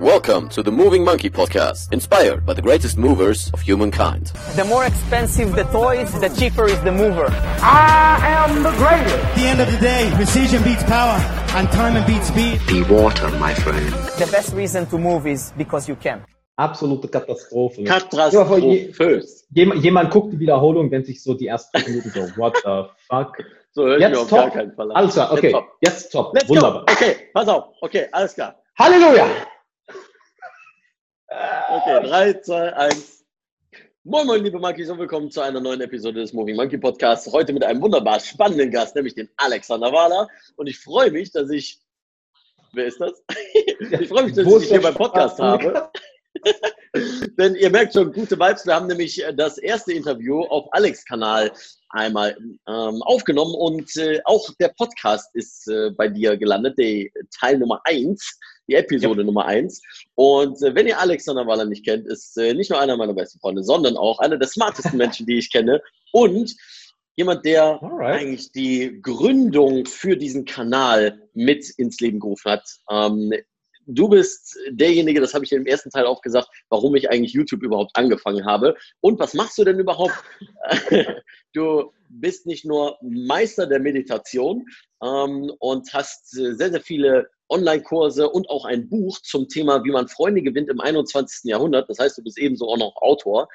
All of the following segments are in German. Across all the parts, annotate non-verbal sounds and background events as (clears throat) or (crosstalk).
Welcome to the Moving Monkey Podcast, inspired by the greatest movers of humankind. The more expensive the toys, the cheaper is the mover. I am the greatest. At the end of the day, precision beats power, and time beats speed. Be water, my friend. The best reason to move is because you can. Absolute Katastrophe. Katastrophös. Jemand, jemand guckt die Wiederholung, denkt sich so die ersten Minuten so, what the fuck? So höre ich Jetzt mir auf top. gar keinen Fall an. Alles klar, okay. Jetzt top. Jetzt top. Let's Wunderbar. go. Okay, pass auf. Okay, alles klar. Halleluja! Okay, 3, 2, 1. Moin, moin, liebe Monkeys und willkommen zu einer neuen Episode des Moving Monkey Podcasts. Heute mit einem wunderbar spannenden Gast, nämlich den Alexander Wahler. Und ich freue mich, dass ich. Wer ist das? (laughs) Ich freue mich, dass ich dich hier beim Podcast habe. (laughs) Denn ihr merkt schon, gute Vibes. Wir haben nämlich äh, das erste Interview auf Alex Kanal einmal ähm, aufgenommen und äh, auch der Podcast ist äh, bei dir gelandet, die Teil Nummer eins, die Episode Nummer eins. Und äh, wenn ihr Alexander Waller nicht kennt, ist äh, nicht nur einer meiner besten Freunde, sondern auch einer der smartesten (laughs) Menschen, die ich kenne und jemand, der Alright. eigentlich die Gründung für diesen Kanal mit ins Leben gerufen hat. Ähm, du bist derjenige, das habe ich im ersten Teil auch gesagt, warum ich eigentlich YouTube überhaupt angefangen habe. Und was machst du denn überhaupt? (laughs) du bist nicht nur Meister der Meditation ähm, und hast äh, sehr, sehr viele Online-Kurse und auch ein Buch zum Thema, wie man Freunde gewinnt im 21. Jahrhundert. Das heißt, du bist ebenso auch noch Autor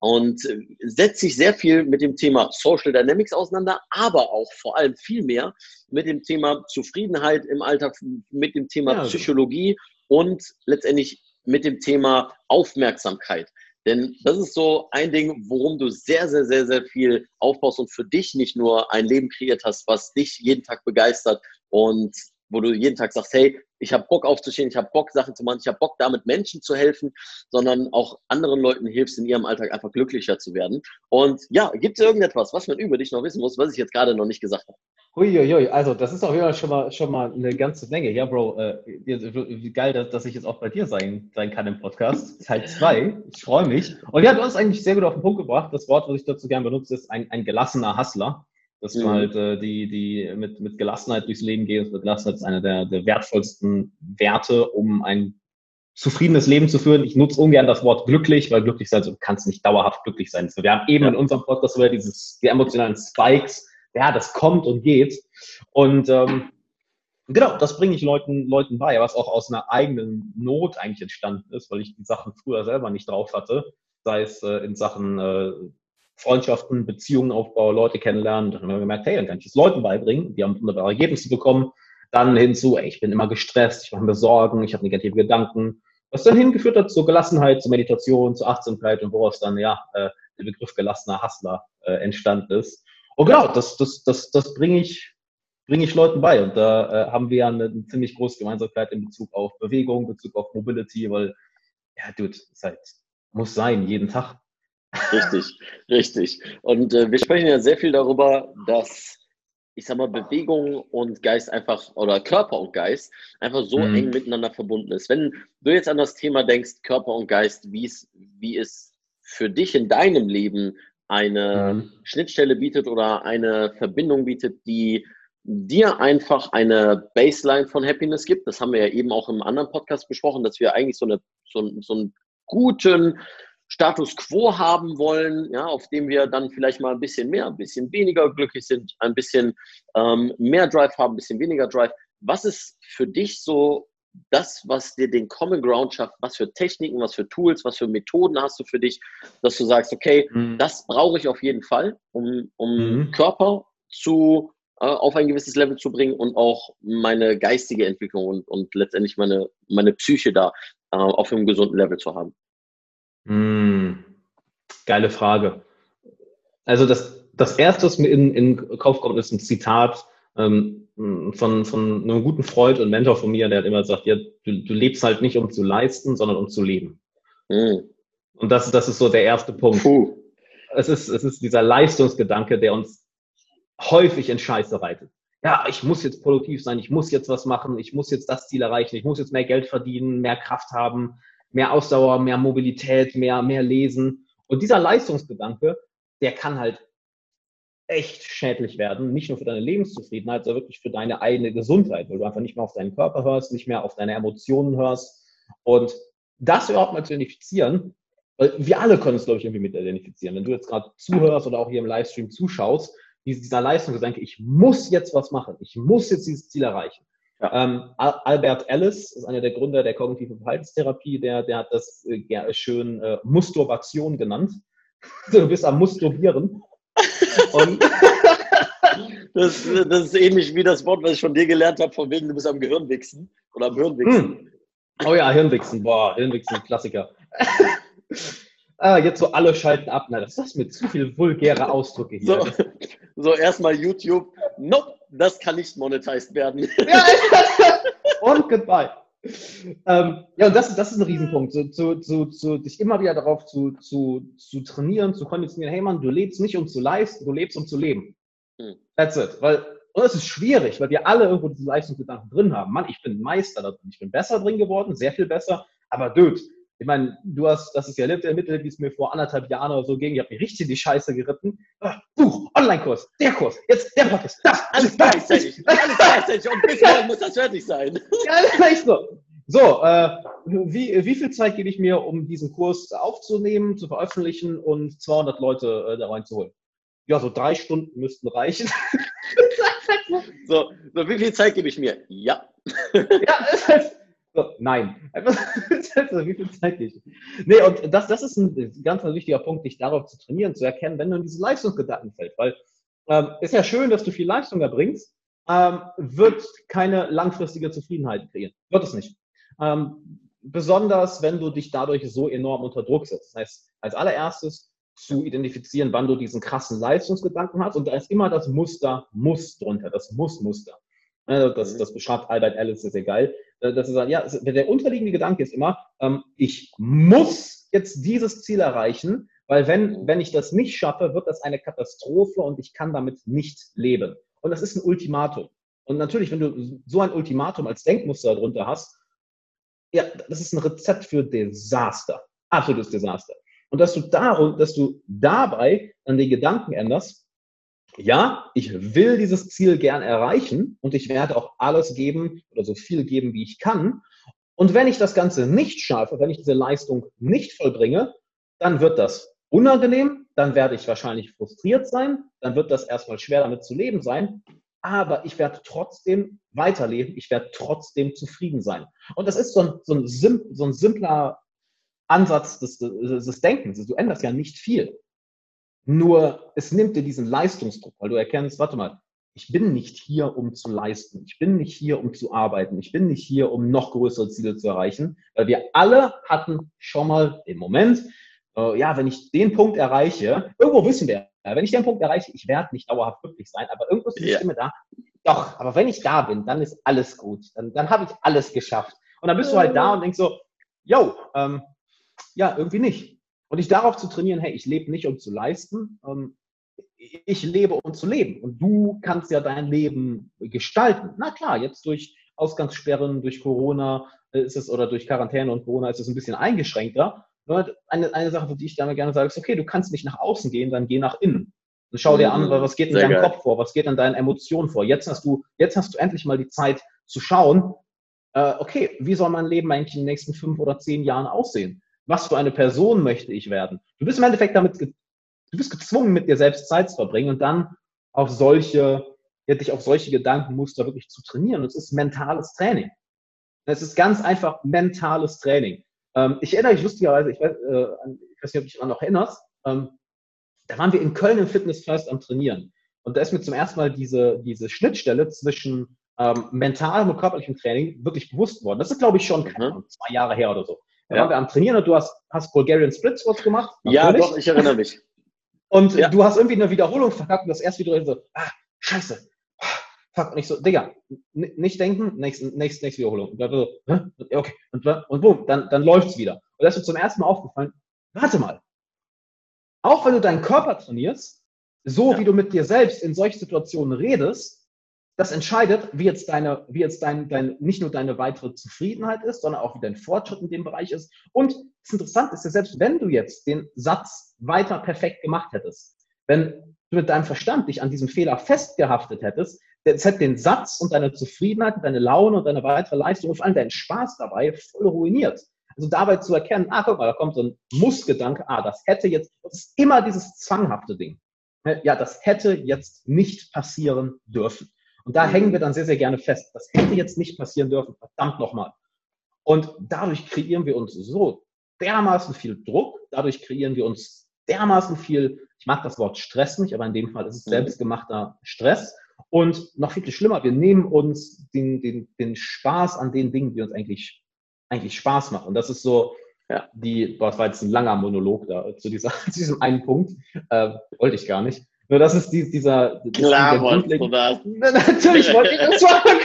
und äh, setzt sich sehr viel mit dem Thema Social Dynamics auseinander, aber auch vor allem viel mehr mit dem Thema Zufriedenheit im Alltag, mit dem Thema Ja. Psychologie und letztendlich mit dem Thema Aufmerksamkeit. Denn das ist so ein Ding, worum du sehr, sehr, sehr, sehr viel aufbaust und für dich nicht nur ein Leben kreiert hast, was dich jeden Tag begeistert und wo du jeden Tag sagst, hey, ich habe Bock aufzustehen, ich habe Bock, Sachen zu machen, ich habe Bock, damit Menschen zu helfen, sondern auch anderen Leuten hilfst, in ihrem Alltag einfach glücklicher zu werden. Und ja, gibt es irgendetwas, was man über dich noch wissen muss, was ich jetzt gerade noch nicht gesagt habe? Huiuiui, also das ist auf jeden Fall schon mal, schon mal eine ganze Menge. Ja, Bro, äh, geil, dass, dass ich jetzt auch bei dir sein, sein kann im Podcast. Teil 2, ich freue mich. Und ja, du hast eigentlich sehr gut auf den Punkt gebracht. Das Wort, was ich dazu gerne benutze, ist ein, ein gelassener Hustler. Dass du Mhm. halt äh, die, die mit, mit Gelassenheit durchs Leben gehst. Gelassenheit ist einer der, der wertvollsten Werte, um ein zufriedenes Leben zu führen. Ich nutze ungern das Wort glücklich, weil glücklich sein, du kannst nicht dauerhaft glücklich sein. Wir haben eben in unserem Podcast über dieses, die emotionalen Spikes, ja, das kommt und geht. Und ähm, genau, das bringe ich Leuten, Leuten bei, was auch aus einer eigenen Not eigentlich entstanden ist, weil ich die Sachen früher selber nicht drauf hatte, sei es äh, in Sachen äh, Freundschaften, Beziehungen aufbauen, Leute kennenlernen. Dann haben wir gemerkt, hey, dann kann ich das Leuten beibringen. Die haben wunderbare Ergebnisse bekommen. Dann hinzu, ey, ich bin immer gestresst, ich mache mir Sorgen, ich habe negative Gedanken. Was dann hingeführt hat zur Gelassenheit, zur Meditation, zur Achtsamkeit und woraus dann ja äh, der Begriff gelassener Hustler äh, entstanden ist. Und genau, das, das, das, das bringe ich, bringe ich Leuten bei. Und da äh, haben wir ja eine, eine ziemlich große Gemeinsamkeit in Bezug auf Bewegung, in Bezug auf Mobility, weil, ja, dude, es halt, muss sein, jeden Tag. Richtig, richtig. Und äh, wir sprechen ja sehr viel darüber, dass, ich sag mal, Bewegung und Geist einfach, oder Körper und Geist einfach so Mhm. eng miteinander verbunden ist. Wenn du jetzt an das Thema denkst, Körper und Geist, wie es, wie es für dich in deinem Leben eine Mhm. Schnittstelle bietet oder eine Verbindung bietet, die dir einfach eine Baseline von Happiness gibt. Das haben wir ja eben auch im anderen Podcast besprochen, dass wir eigentlich so, eine, so, so einen guten Status quo haben wollen, ja, auf dem wir dann vielleicht mal ein bisschen mehr, ein bisschen weniger glücklich sind, ein bisschen ähm, mehr Drive haben, ein bisschen weniger Drive. Was ist für dich so das, was dir den Common Ground schafft? Was für Techniken, was für Tools, was für Methoden hast du für dich, dass du sagst, okay, Mhm. das brauche ich auf jeden Fall, um, um Mhm. Körper zu, äh, auf ein gewisses Level zu bringen und auch meine geistige Entwicklung und, und letztendlich meine, meine Psyche da äh, auf einem gesunden Level zu haben. Hm, geile Frage. Also das, das Erste, was mir in, in den Kopf kommt, ist ein Zitat ähm, von, von einem guten Freund und Mentor von mir, der hat immer gesagt, ja, du, du lebst halt nicht, um zu leisten, sondern um zu leben. Mhm. Und das, das ist so der erste Punkt. Puh. Es ist, es ist dieser Leistungsgedanke, der uns häufig in Scheiße reitet. Ja, ich muss jetzt produktiv sein, ich muss jetzt was machen, ich muss jetzt das Ziel erreichen, ich muss jetzt mehr Geld verdienen, mehr Kraft haben, mehr Ausdauer, mehr Mobilität, mehr, mehr lesen. Und dieser Leistungsgedanke, der kann halt echt schädlich werden, nicht nur für deine Lebenszufriedenheit, sondern wirklich für deine eigene Gesundheit, weil du einfach nicht mehr auf deinen Körper hörst, nicht mehr auf deine Emotionen hörst Und das überhaupt mal zu identifizieren, weil wir alle können es, glaube ich, irgendwie mit identifizieren. Wenn du jetzt gerade zuhörst oder auch hier im Livestream zuschaust, dieser Leistungsgedanke, ich muss jetzt was machen, ich muss jetzt dieses Ziel erreichen. Ja. Ähm, Albert Ellis ist einer der Gründer der kognitiven Verhaltenstherapie, der, der hat das äh, ja, schön äh, Musturbation genannt. (laughs) du bist am Musturbieren. (laughs) Das, das, ist ähnlich wie das Wort, was ich von dir gelernt habe, von wegen du bist am Gehirnwichsen oder am Hirnwichsen. Hm. Oh ja, Hirnwichsen, boah, Hirnwichsen, Klassiker. (laughs) ah, jetzt so alle schalten ab. Na, das ist das mit zu viel vulgäre Ausdrücke hier. So, so erstmal YouTube. Nope, das kann nicht monetized werden. (laughs) und goodbye. Ähm, ja, und das, das ist ein Riesenpunkt, zu, zu, zu, zu, dich immer wieder darauf zu, zu, zu trainieren, zu konditionieren, hey Mann, du lebst nicht um zu leisten, du lebst um zu leben. Hm. That's it. Weil, und es ist schwierig, weil wir alle irgendwo diese Leistungsgedanken drin haben. Mann, ich bin Meister da drin, ich bin besser drin geworden, sehr viel besser, aber dude, ich meine, du hast, das ist ja der Mittel, wie es mir vor anderthalb Jahren oder so ging. Ich habe mir richtig die Scheiße geritten. Ah, Buch, Online-Kurs, der Kurs, jetzt der Podcast, das. Alles gleichzeitig, alles gleichzeitig. Und bis morgen muss das fertig sein. (laughs) Ja, echt so. So, äh, wie, wie viel Zeit gebe ich mir, um diesen Kurs aufzunehmen, zu veröffentlichen und 200 Leute äh, da reinzuholen? Ja, so drei Stunden müssten reichen. (laughs) (laughs) so, so, wie viel Zeit gebe ich mir? Ja. ja, es heißt, so, nein. Wie viel Zeit nicht? Nee, und das, das ist ein ganz, ganz wichtiger Punkt, dich darauf zu trainieren, zu erkennen, wenn du in diese Leistungsgedanken fällst. Weil ähm, ist ja schön, dass du viel Leistung erbringst, ähm, wird keine langfristige Zufriedenheit kreieren. Wird es nicht. Ähm, besonders, wenn du dich dadurch so enorm unter Druck setzt. Das heißt, als allererstes zu identifizieren, wann du diesen krassen Leistungsgedanken hast. Und da ist immer das Muster Muss drunter, das Muss-Muster. Das, mhm. das beschreibt Albert Ellis sehr geil. Äh, dass sie sagen, ja, der unterliegende Gedanke ist immer, ähm, ich muss jetzt dieses Ziel erreichen, weil wenn, wenn ich das nicht schaffe, wird das eine Katastrophe und ich kann damit nicht leben. Und das ist ein Ultimatum. Und natürlich, wenn du so ein Ultimatum als Denkmuster darunter hast, ja, das ist ein Rezept für Desaster. Absolutes Desaster. Und dass du, darum, dass du dabei dann den Gedanken änderst, ja, ich will dieses Ziel gern erreichen und ich werde auch alles geben oder so viel geben, wie ich kann. Und wenn ich das Ganze nicht schaffe, wenn ich diese Leistung nicht vollbringe, dann wird das unangenehm, dann werde ich wahrscheinlich frustriert sein, dann wird das erstmal schwer damit zu leben sein, aber ich werde trotzdem weiterleben, ich werde trotzdem zufrieden sein. Und das ist so ein, so ein, sim, so ein simpler Ansatz des, des Denkens. Du änderst ja nicht viel. Nur es nimmt dir diesen Leistungsdruck, weil du erkennst, warte mal, ich bin nicht hier, um zu leisten. Ich bin nicht hier, um zu arbeiten. Ich bin nicht hier, um noch größere Ziele zu erreichen, weil wir alle hatten schon mal den Moment, äh, ja, wenn ich den Punkt erreiche, irgendwo wissen wir, wenn ich den Punkt erreiche, ich werde nicht dauerhaft glücklich sein, aber irgendwo ist die ja. Stimme da. Doch, aber wenn ich da bin, dann ist alles gut. Dann, dann habe ich alles geschafft. Und dann bist du halt da und denkst so, yo, ähm, ja, irgendwie nicht. Und dich darauf zu trainieren, hey, ich lebe nicht, um zu leisten, ähm, ich lebe, um zu leben. Und du kannst ja dein Leben gestalten. Na klar, jetzt durch Ausgangssperren, durch Corona äh, ist es oder durch Quarantäne und Corona ist es ein bisschen eingeschränkter. Eine, eine Sache, die ich damit gerne sage, ist, okay, du kannst nicht nach außen gehen, dann geh nach innen. Und schau dir an, mhm. was geht in Sehr deinem geil. Kopf vor, was geht in deinen Emotionen vor. Jetzt hast du, jetzt hast du endlich mal die Zeit zu schauen, äh, okay, wie soll mein Leben eigentlich in den nächsten fünf oder zehn Jahren aussehen? Was für eine Person möchte ich werden. Du bist im Endeffekt damit, du bist gezwungen, mit dir selbst Zeit zu verbringen und dann auf solche, ja, dich auf solche Gedankenmuster wirklich zu trainieren. Und es ist mentales Training. Es ist ganz einfach mentales Training. Ähm, ich erinnere mich lustigerweise, ich weiß, äh, ich weiß nicht, ob du dich daran noch erinnerst, ähm, da waren wir in Köln im Fitnessfest am Trainieren. Und da ist mir zum ersten Mal diese, diese Schnittstelle zwischen ähm, mentalem und körperlichem Training wirklich bewusst worden. Das ist, glaube ich, schon mhm. zwei Jahre her oder so. Da ja. waren wir am Trainieren und du hast, hast Bulgarian Split Squats gemacht. Ja, doch, ich erinnere mich. (laughs) Und ja. du hast irgendwie eine Wiederholung verkackt und das erste wieder so, ah, scheiße. Fuck. Und ich so, Digga, nicht denken, nächste, nächste, nächste Wiederholung. Und dann so, Hä? okay. Und, und boom, dann, dann läuft's wieder. Und da ist mir zum ersten Mal aufgefallen, warte mal. Auch wenn du deinen Körper trainierst, so ja. wie du mit dir selbst in solchen Situationen redest, das entscheidet, wie jetzt deine, wie jetzt dein, dein, nicht nur deine weitere Zufriedenheit ist, sondern auch wie dein Fortschritt in dem Bereich ist. Und das Interessante ist ja, selbst wenn du jetzt den Satz weiter perfekt gemacht hättest, wenn du mit deinem Verstand dich an diesem Fehler festgehaftet hättest, das hat den Satz und deine Zufriedenheit, deine Laune und deine weitere Leistung und vor allem deinen Spaß dabei voll ruiniert. Also dabei zu erkennen, ah, guck mal, da kommt so ein Mussgedanke, ah, das hätte jetzt, das ist immer dieses zwanghafte Ding. Ja, das hätte jetzt nicht passieren dürfen. Und da hängen wir dann sehr, sehr gerne fest. Das hätte jetzt nicht passieren dürfen, verdammt nochmal. Und dadurch kreieren wir uns so dermaßen viel Druck, dadurch kreieren wir uns dermaßen viel, ich mag das Wort Stress nicht, aber in dem Fall ist es mhm. selbstgemachter Stress. Und noch viel, viel schlimmer, wir nehmen uns den, den, den Spaß an den Dingen, die uns eigentlich, eigentlich Spaß machen. Und das ist so, ja, die, boah, das war jetzt ein langer Monolog da zu, dieser, (laughs) zu diesem einen Punkt, äh, wollte ich gar nicht. Nur das ist die, dieser. Klar, wolltest du das. (laughs) Natürlich wollte ich das (laughs) machen.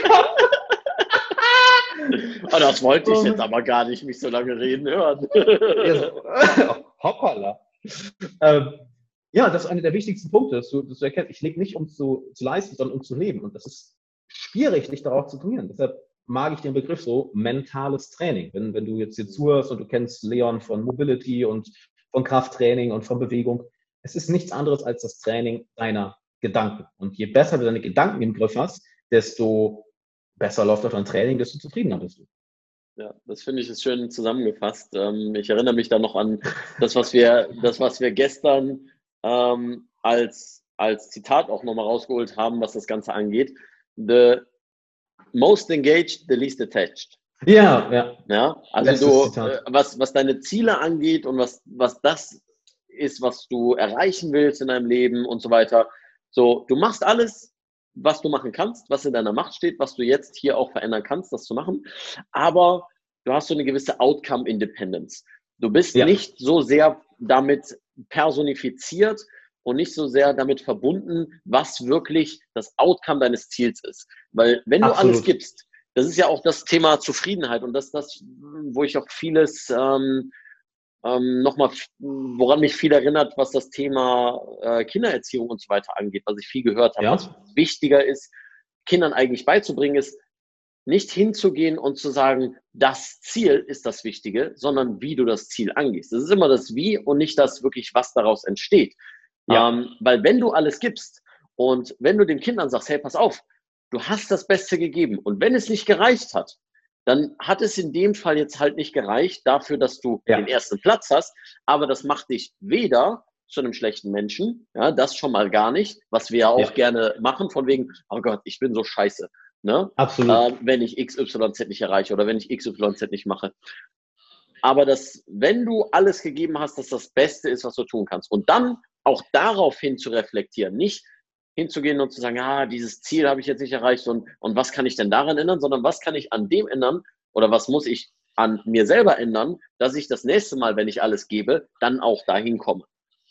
oh, das wollte ich jetzt aber gar nicht, mich so lange reden hören. (laughs) Hoppala. Ähm, ja, das ist einer der wichtigsten Punkte, dass du, dass du erkennst, ich lebe nicht, um zu, zu leisten, sondern um zu leben. Und das ist schwierig, dich darauf zu trainieren. Deshalb mag ich den Begriff so mentales Training. Wenn, wenn du jetzt hier zuhörst und du kennst Leon von Mobility und von Krafttraining und von Bewegung, es ist nichts anderes als das Training deiner Gedanken. Und je besser du deine Gedanken im Griff hast, desto besser läuft auch dein Training, desto zufriedener bist du. Ja, das finde ich ist schön zusammengefasst. Ähm, ich erinnere mich da noch an das, was wir, das, was wir gestern ähm, als, als Zitat auch nochmal rausgeholt haben, was das Ganze angeht. The most engaged, the least attached. Ja, ja. ja also du, äh, was, was deine Ziele angeht und was, was das ist, was du erreichen willst in deinem Leben und so weiter. So, du machst alles, was du machen kannst, was in deiner Macht steht, was du jetzt hier auch verändern kannst, das zu machen. Aber du hast so eine gewisse Outcome Independence. Du bist ja. nicht so sehr damit personifiziert und nicht so sehr damit verbunden, was wirklich das Outcome deines Ziels ist. Weil wenn du Absolut. alles gibst, das ist ja auch das Thema Zufriedenheit und das ist das, wo ich auch vieles ähm, ähm, nochmal, woran mich viel erinnert, was das Thema äh, Kindererziehung und so weiter angeht, was ich viel gehört habe. Ja. Was wichtiger ist, Kindern eigentlich beizubringen, ist, nicht hinzugehen und zu sagen, das Ziel ist das Wichtige, sondern wie du das Ziel angehst. Das ist immer das Wie und nicht das wirklich, was daraus entsteht. Ja. Ähm, weil wenn du alles gibst und wenn du den Kindern sagst, hey, pass auf, du hast das Beste gegeben und wenn es nicht gereicht hat, dann hat es in dem Fall jetzt halt nicht gereicht dafür, dass du ja. den ersten Platz hast, aber das macht dich weder zu einem schlechten Menschen, ja, das schon mal gar nicht, was wir ja auch ja. gerne machen, von wegen, oh Gott, ich bin so scheiße, ne? Absolut. Äh, wenn ich XYZ nicht erreiche oder wenn ich XYZ nicht mache. Aber das, wenn du alles gegeben hast, dass das Beste ist, was du tun kannst. Und dann auch darauf hin zu reflektieren, nicht hinzugehen und zu sagen, ah, dieses Ziel habe ich jetzt nicht erreicht und, und was kann ich denn daran ändern, sondern was kann ich an dem ändern oder was muss ich an mir selber ändern, dass ich das nächste Mal, wenn ich alles gebe, dann auch dahin komme.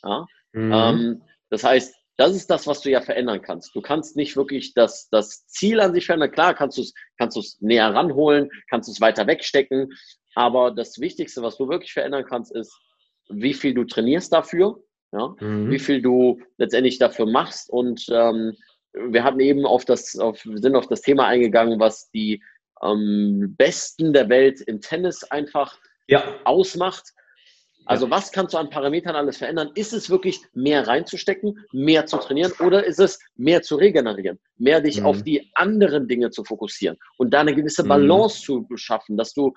Ja? Mhm. Ähm, das heißt, das ist das, was du ja verändern kannst. Du kannst nicht wirklich das, das Ziel an sich verändern. Klar, kannst du es kannst du's näher ranholen, kannst du es weiter wegstecken. Aber das Wichtigste, was du wirklich verändern kannst, ist, wie viel du trainierst dafür ja? Mhm. Wie viel du letztendlich dafür machst. Und ähm, wir hatten eben auf das, auf, sind auf das Thema eingegangen, was die ähm, Besten der Welt im Tennis einfach ja. ausmacht. Also was kannst du an Parametern alles verändern? Ist es wirklich mehr reinzustecken, mehr zu trainieren oder ist es mehr zu regenerieren, mehr dich mhm. auf die anderen Dinge zu fokussieren und da eine gewisse mhm. Balance mhm. zu schaffen, dass du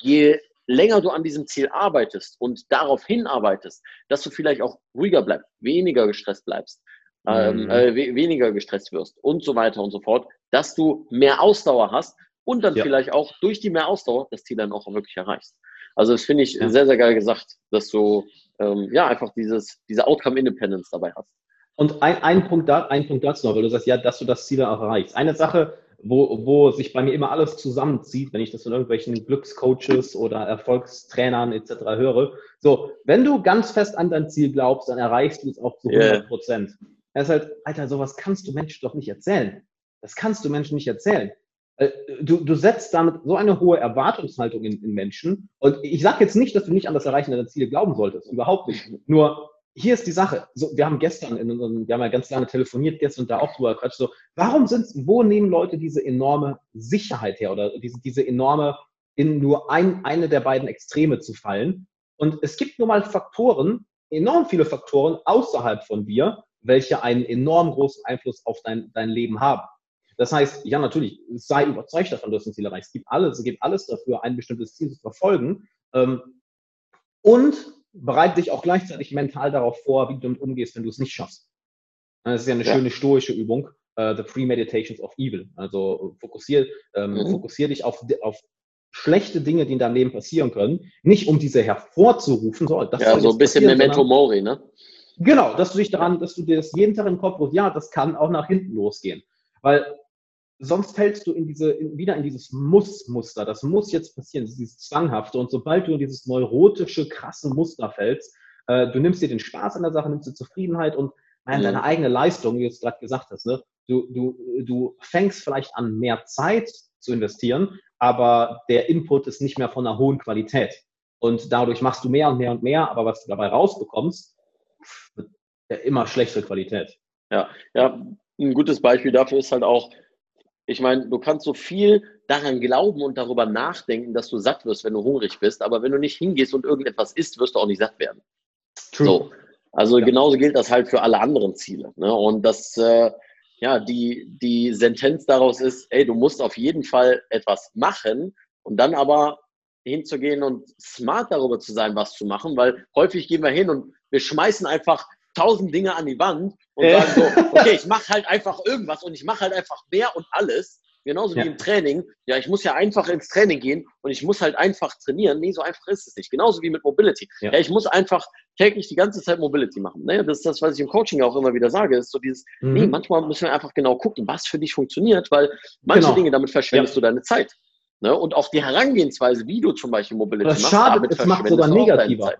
je länger du an diesem Ziel arbeitest und darauf hinarbeitest, dass du vielleicht auch ruhiger bleibst, weniger gestresst bleibst, ähm, mhm. äh, we weniger gestresst wirst und so weiter und so fort, dass du mehr Ausdauer hast und dann ja. vielleicht auch durch die mehr Ausdauer das Ziel dann auch wirklich erreichst. Also das finde ich ja. sehr, sehr geil gesagt, dass du ähm, ja einfach dieses, diese Outcome Independence dabei hast. Und ein, ein, Punkt da, ein Punkt dazu noch, weil du sagst, ja, dass du das Ziel erreichst. Eine Sache, wo, wo sich bei mir immer alles zusammenzieht, wenn ich das von irgendwelchen Glückscoaches oder Erfolgstrainern etc. höre. So, wenn du ganz fest an dein Ziel glaubst, dann erreichst du es auch zu 100 Prozent. Yeah. Er ist halt, Alter, sowas kannst du Menschen doch nicht erzählen. Das kannst du Menschen nicht erzählen. Äh, du, du setzt damit so eine hohe Erwartungshaltung in, in Menschen. Und ich sage jetzt nicht, dass du nicht an das Erreichen deiner Ziele glauben solltest. Überhaupt nicht. Nur hier ist die Sache. So, wir haben gestern, in, wir haben ja ganz lange telefoniert gestern da auch drüber quatscht. So, warum sind, wo nehmen Leute diese enorme Sicherheit her oder diese, diese enorme, in nur ein, eine der beiden Extreme zu fallen? Und es gibt nun mal Faktoren, enorm viele Faktoren außerhalb von dir, welche einen enorm großen Einfluss auf dein, dein Leben haben. Das heißt, ja, natürlich, sei überzeugt davon, dass du ein Ziel erreichst. Es gibt alles, es gibt alles dafür, ein bestimmtes Ziel zu verfolgen. Ähm, und bereite dich auch gleichzeitig mental darauf vor, wie du damit umgehst, wenn du es nicht schaffst. Das ist ja eine ja. schöne stoische Übung, uh, The Three Meditations of Evil. Also fokussier, ähm, mhm. fokussier dich auf, auf schlechte Dinge, die in deinem Leben passieren können, nicht um diese hervorzurufen, so, das ja, so ein bisschen Memento Mori, ne? Genau, dass du dich daran, dass du dir das jeden Tag im Kopf holst, ja, das kann auch nach hinten losgehen. Weil sonst fällst du in diese, in, wieder in dieses Muss-Muster. Das muss jetzt passieren, dieses Zwanghafte. Und sobald du in dieses neurotische, krasse Muster fällst, äh, du nimmst dir den Spaß an der Sache, nimmst dir Zufriedenheit und nein, deine eigene Leistung, wie du es gerade gesagt hast, ne? du, du, du fängst vielleicht an, mehr Zeit zu investieren, aber der Input ist nicht mehr von einer hohen Qualität. Und dadurch machst du mehr und mehr und mehr, aber was du dabei rausbekommst, wird ja immer schlechtere Qualität. Ja, ja, ein gutes Beispiel dafür ist halt auch, ich meine, du kannst so viel daran glauben und darüber nachdenken, dass du satt wirst, wenn du hungrig bist, aber wenn du nicht hingehst und irgendetwas isst, wirst du auch nicht satt werden. True. So. Also ja. genauso gilt das halt für alle anderen Ziele. Ne? Und das, äh, ja, die, die Sentenz daraus ist, ey, du musst auf jeden Fall etwas machen und dann aber hinzugehen und smart darüber zu sein, was zu machen, weil häufig gehen wir hin und wir schmeißen einfach tausend Dinge an die Wand und äh. sagen so, (laughs) okay, ich mache halt einfach irgendwas und ich mache halt einfach mehr und alles. Genauso ja. wie im Training. Ja, ich muss ja einfach ins Training gehen und ich muss halt einfach trainieren. Nee, so einfach ist es nicht. Genauso wie mit Mobility. Ja, ja ich muss einfach täglich die ganze Zeit Mobility machen. Ne? Das ist das, was ich im Coaching auch immer wieder sage. Ist so dieses, mhm. nee, manchmal müssen wir einfach genau gucken, was für dich funktioniert, weil manche genau. Dinge, damit verschwendest du deine Zeit. Ne? Und auch die Herangehensweise, wie du zum Beispiel Mobility das machst, schadet, damit es macht sogar negativer.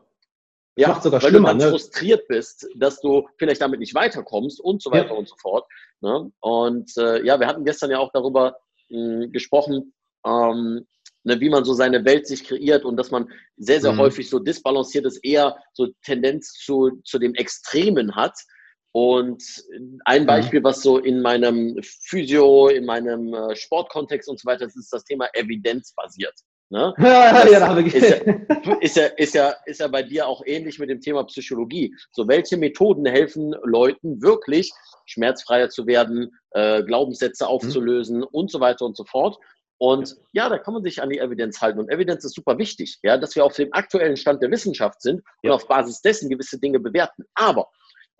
Ja, macht sogar weil schlimmer, du dann ne? frustriert bist, dass du vielleicht damit nicht weiterkommst und so weiter ja. und so fort. Ne? Und äh, ja, wir hatten gestern ja auch darüber mh, gesprochen, ähm, ne, wie man so seine Welt sich kreiert und dass man sehr, sehr mhm. häufig so disbalanciert ist, eher so Tendenz zu, zu dem Extremen hat. Und ein mhm. Beispiel, was so in meinem Physio, in meinem äh, Sportkontext und so weiter, das ist das Thema evidenzbasiert. Ne? (laughs) Ja, ja, da ist, ja, (laughs) ist, ja, ist, ja, ist ja bei dir auch ähnlich mit dem Thema Psychologie. So, welche Methoden helfen Leuten wirklich, schmerzfreier zu werden, äh, Glaubenssätze mhm. aufzulösen mhm. und so weiter und so fort? Und ja, da kann man sich an die Evidenz halten. Und Evidenz ist super wichtig, ja, dass wir auf dem aktuellen Stand der Wissenschaft sind und auf Basis dessen gewisse Dinge bewerten. Aber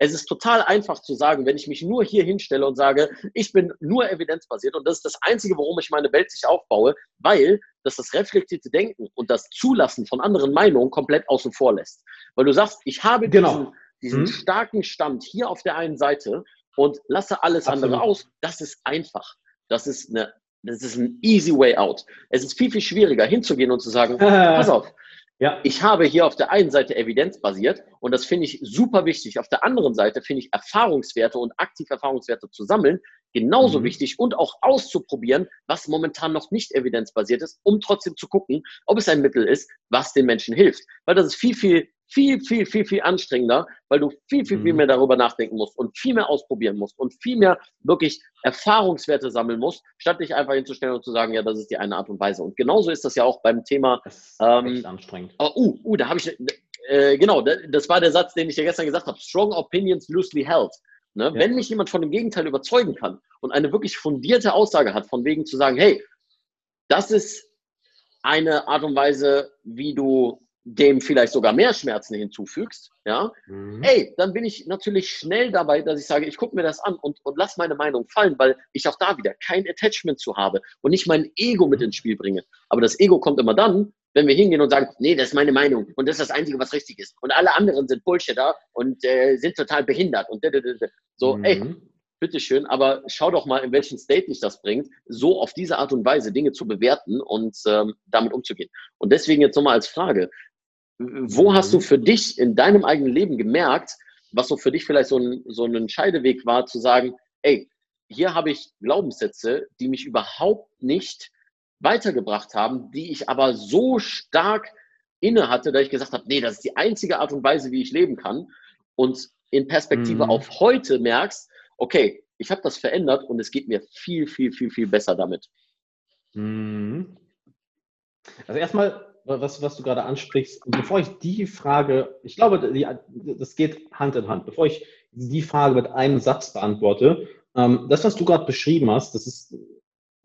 es ist total einfach zu sagen, wenn ich mich nur hier hinstelle und sage, ich bin nur evidenzbasiert und das ist das Einzige, worum ich meine Welt sich aufbaue, weil das das reflektierte Denken und das Zulassen von anderen Meinungen komplett außen vor lässt. Weil du sagst, ich habe genau. diesen, diesen mhm. starken Stand hier auf der einen Seite und lasse alles Absolut. andere aus. Das ist einfach. Das ist eine das ist ein easy way out. Es ist viel, viel schwieriger hinzugehen und zu sagen, (laughs) pass auf, ja. Ich habe hier auf der einen Seite evidenzbasiert und das finde ich super wichtig. Auf der anderen Seite finde ich Erfahrungswerte und aktiv Erfahrungswerte zu sammeln genauso mhm. wichtig und auch auszuprobieren, was momentan noch nicht evidenzbasiert ist, um trotzdem zu gucken, ob es ein Mittel ist, was den Menschen hilft. Weil das ist viel, viel viel, viel, viel, viel anstrengender, weil du viel, viel, viel mhm. mehr darüber nachdenken musst und viel mehr ausprobieren musst und viel mehr wirklich Erfahrungswerte sammeln musst, statt dich einfach hinzustellen und zu sagen, ja, das ist die eine Art und Weise. Und genauso ist das ja auch beim Thema. Das ist ähm, echt anstrengend. Oh, uh, uh, da habe ich, äh, genau, das war der Satz, den ich ja gestern gesagt habe. Strong opinions loosely held. Ne? Ja. Wenn mich jemand von dem Gegenteil überzeugen kann und eine wirklich fundierte Aussage hat, von wegen zu sagen, hey, das ist eine Art und Weise, wie du dem vielleicht sogar mehr Schmerzen hinzufügst, ja, mhm. ey, dann bin ich natürlich schnell dabei, dass ich sage, ich gucke mir das an und, und lass meine Meinung fallen, weil ich auch da wieder kein Attachment zu habe und nicht mein Ego mit ins Spiel bringe. Aber das Ego kommt immer dann, wenn wir hingehen und sagen, nee, das ist meine Meinung und das ist das Einzige, was richtig ist. Und alle anderen sind Bullshitter und äh, sind total behindert und so, mhm. ey, bitteschön, aber schau doch mal, in welchen State dich das bringt, so auf diese Art und Weise Dinge zu bewerten und ähm, damit umzugehen. Und deswegen jetzt nochmal als Frage, wo hast du für dich in deinem eigenen Leben gemerkt, was so für dich vielleicht so ein, so ein Scheideweg war, zu sagen, ey, hier habe ich Glaubenssätze, die mich überhaupt nicht weitergebracht haben, die ich aber so stark inne hatte, dass ich gesagt habe, nee, das ist die einzige Art und Weise, wie ich leben kann. Und in Perspektive mhm. auf heute merkst, okay, ich habe das verändert und es geht mir viel, viel, viel, viel besser damit. Mhm. Also erstmal was, was du gerade ansprichst, bevor ich die Frage, ich glaube, die, das geht Hand in Hand, bevor ich die Frage mit einem Satz beantworte, ähm, das, was du gerade beschrieben hast, das ist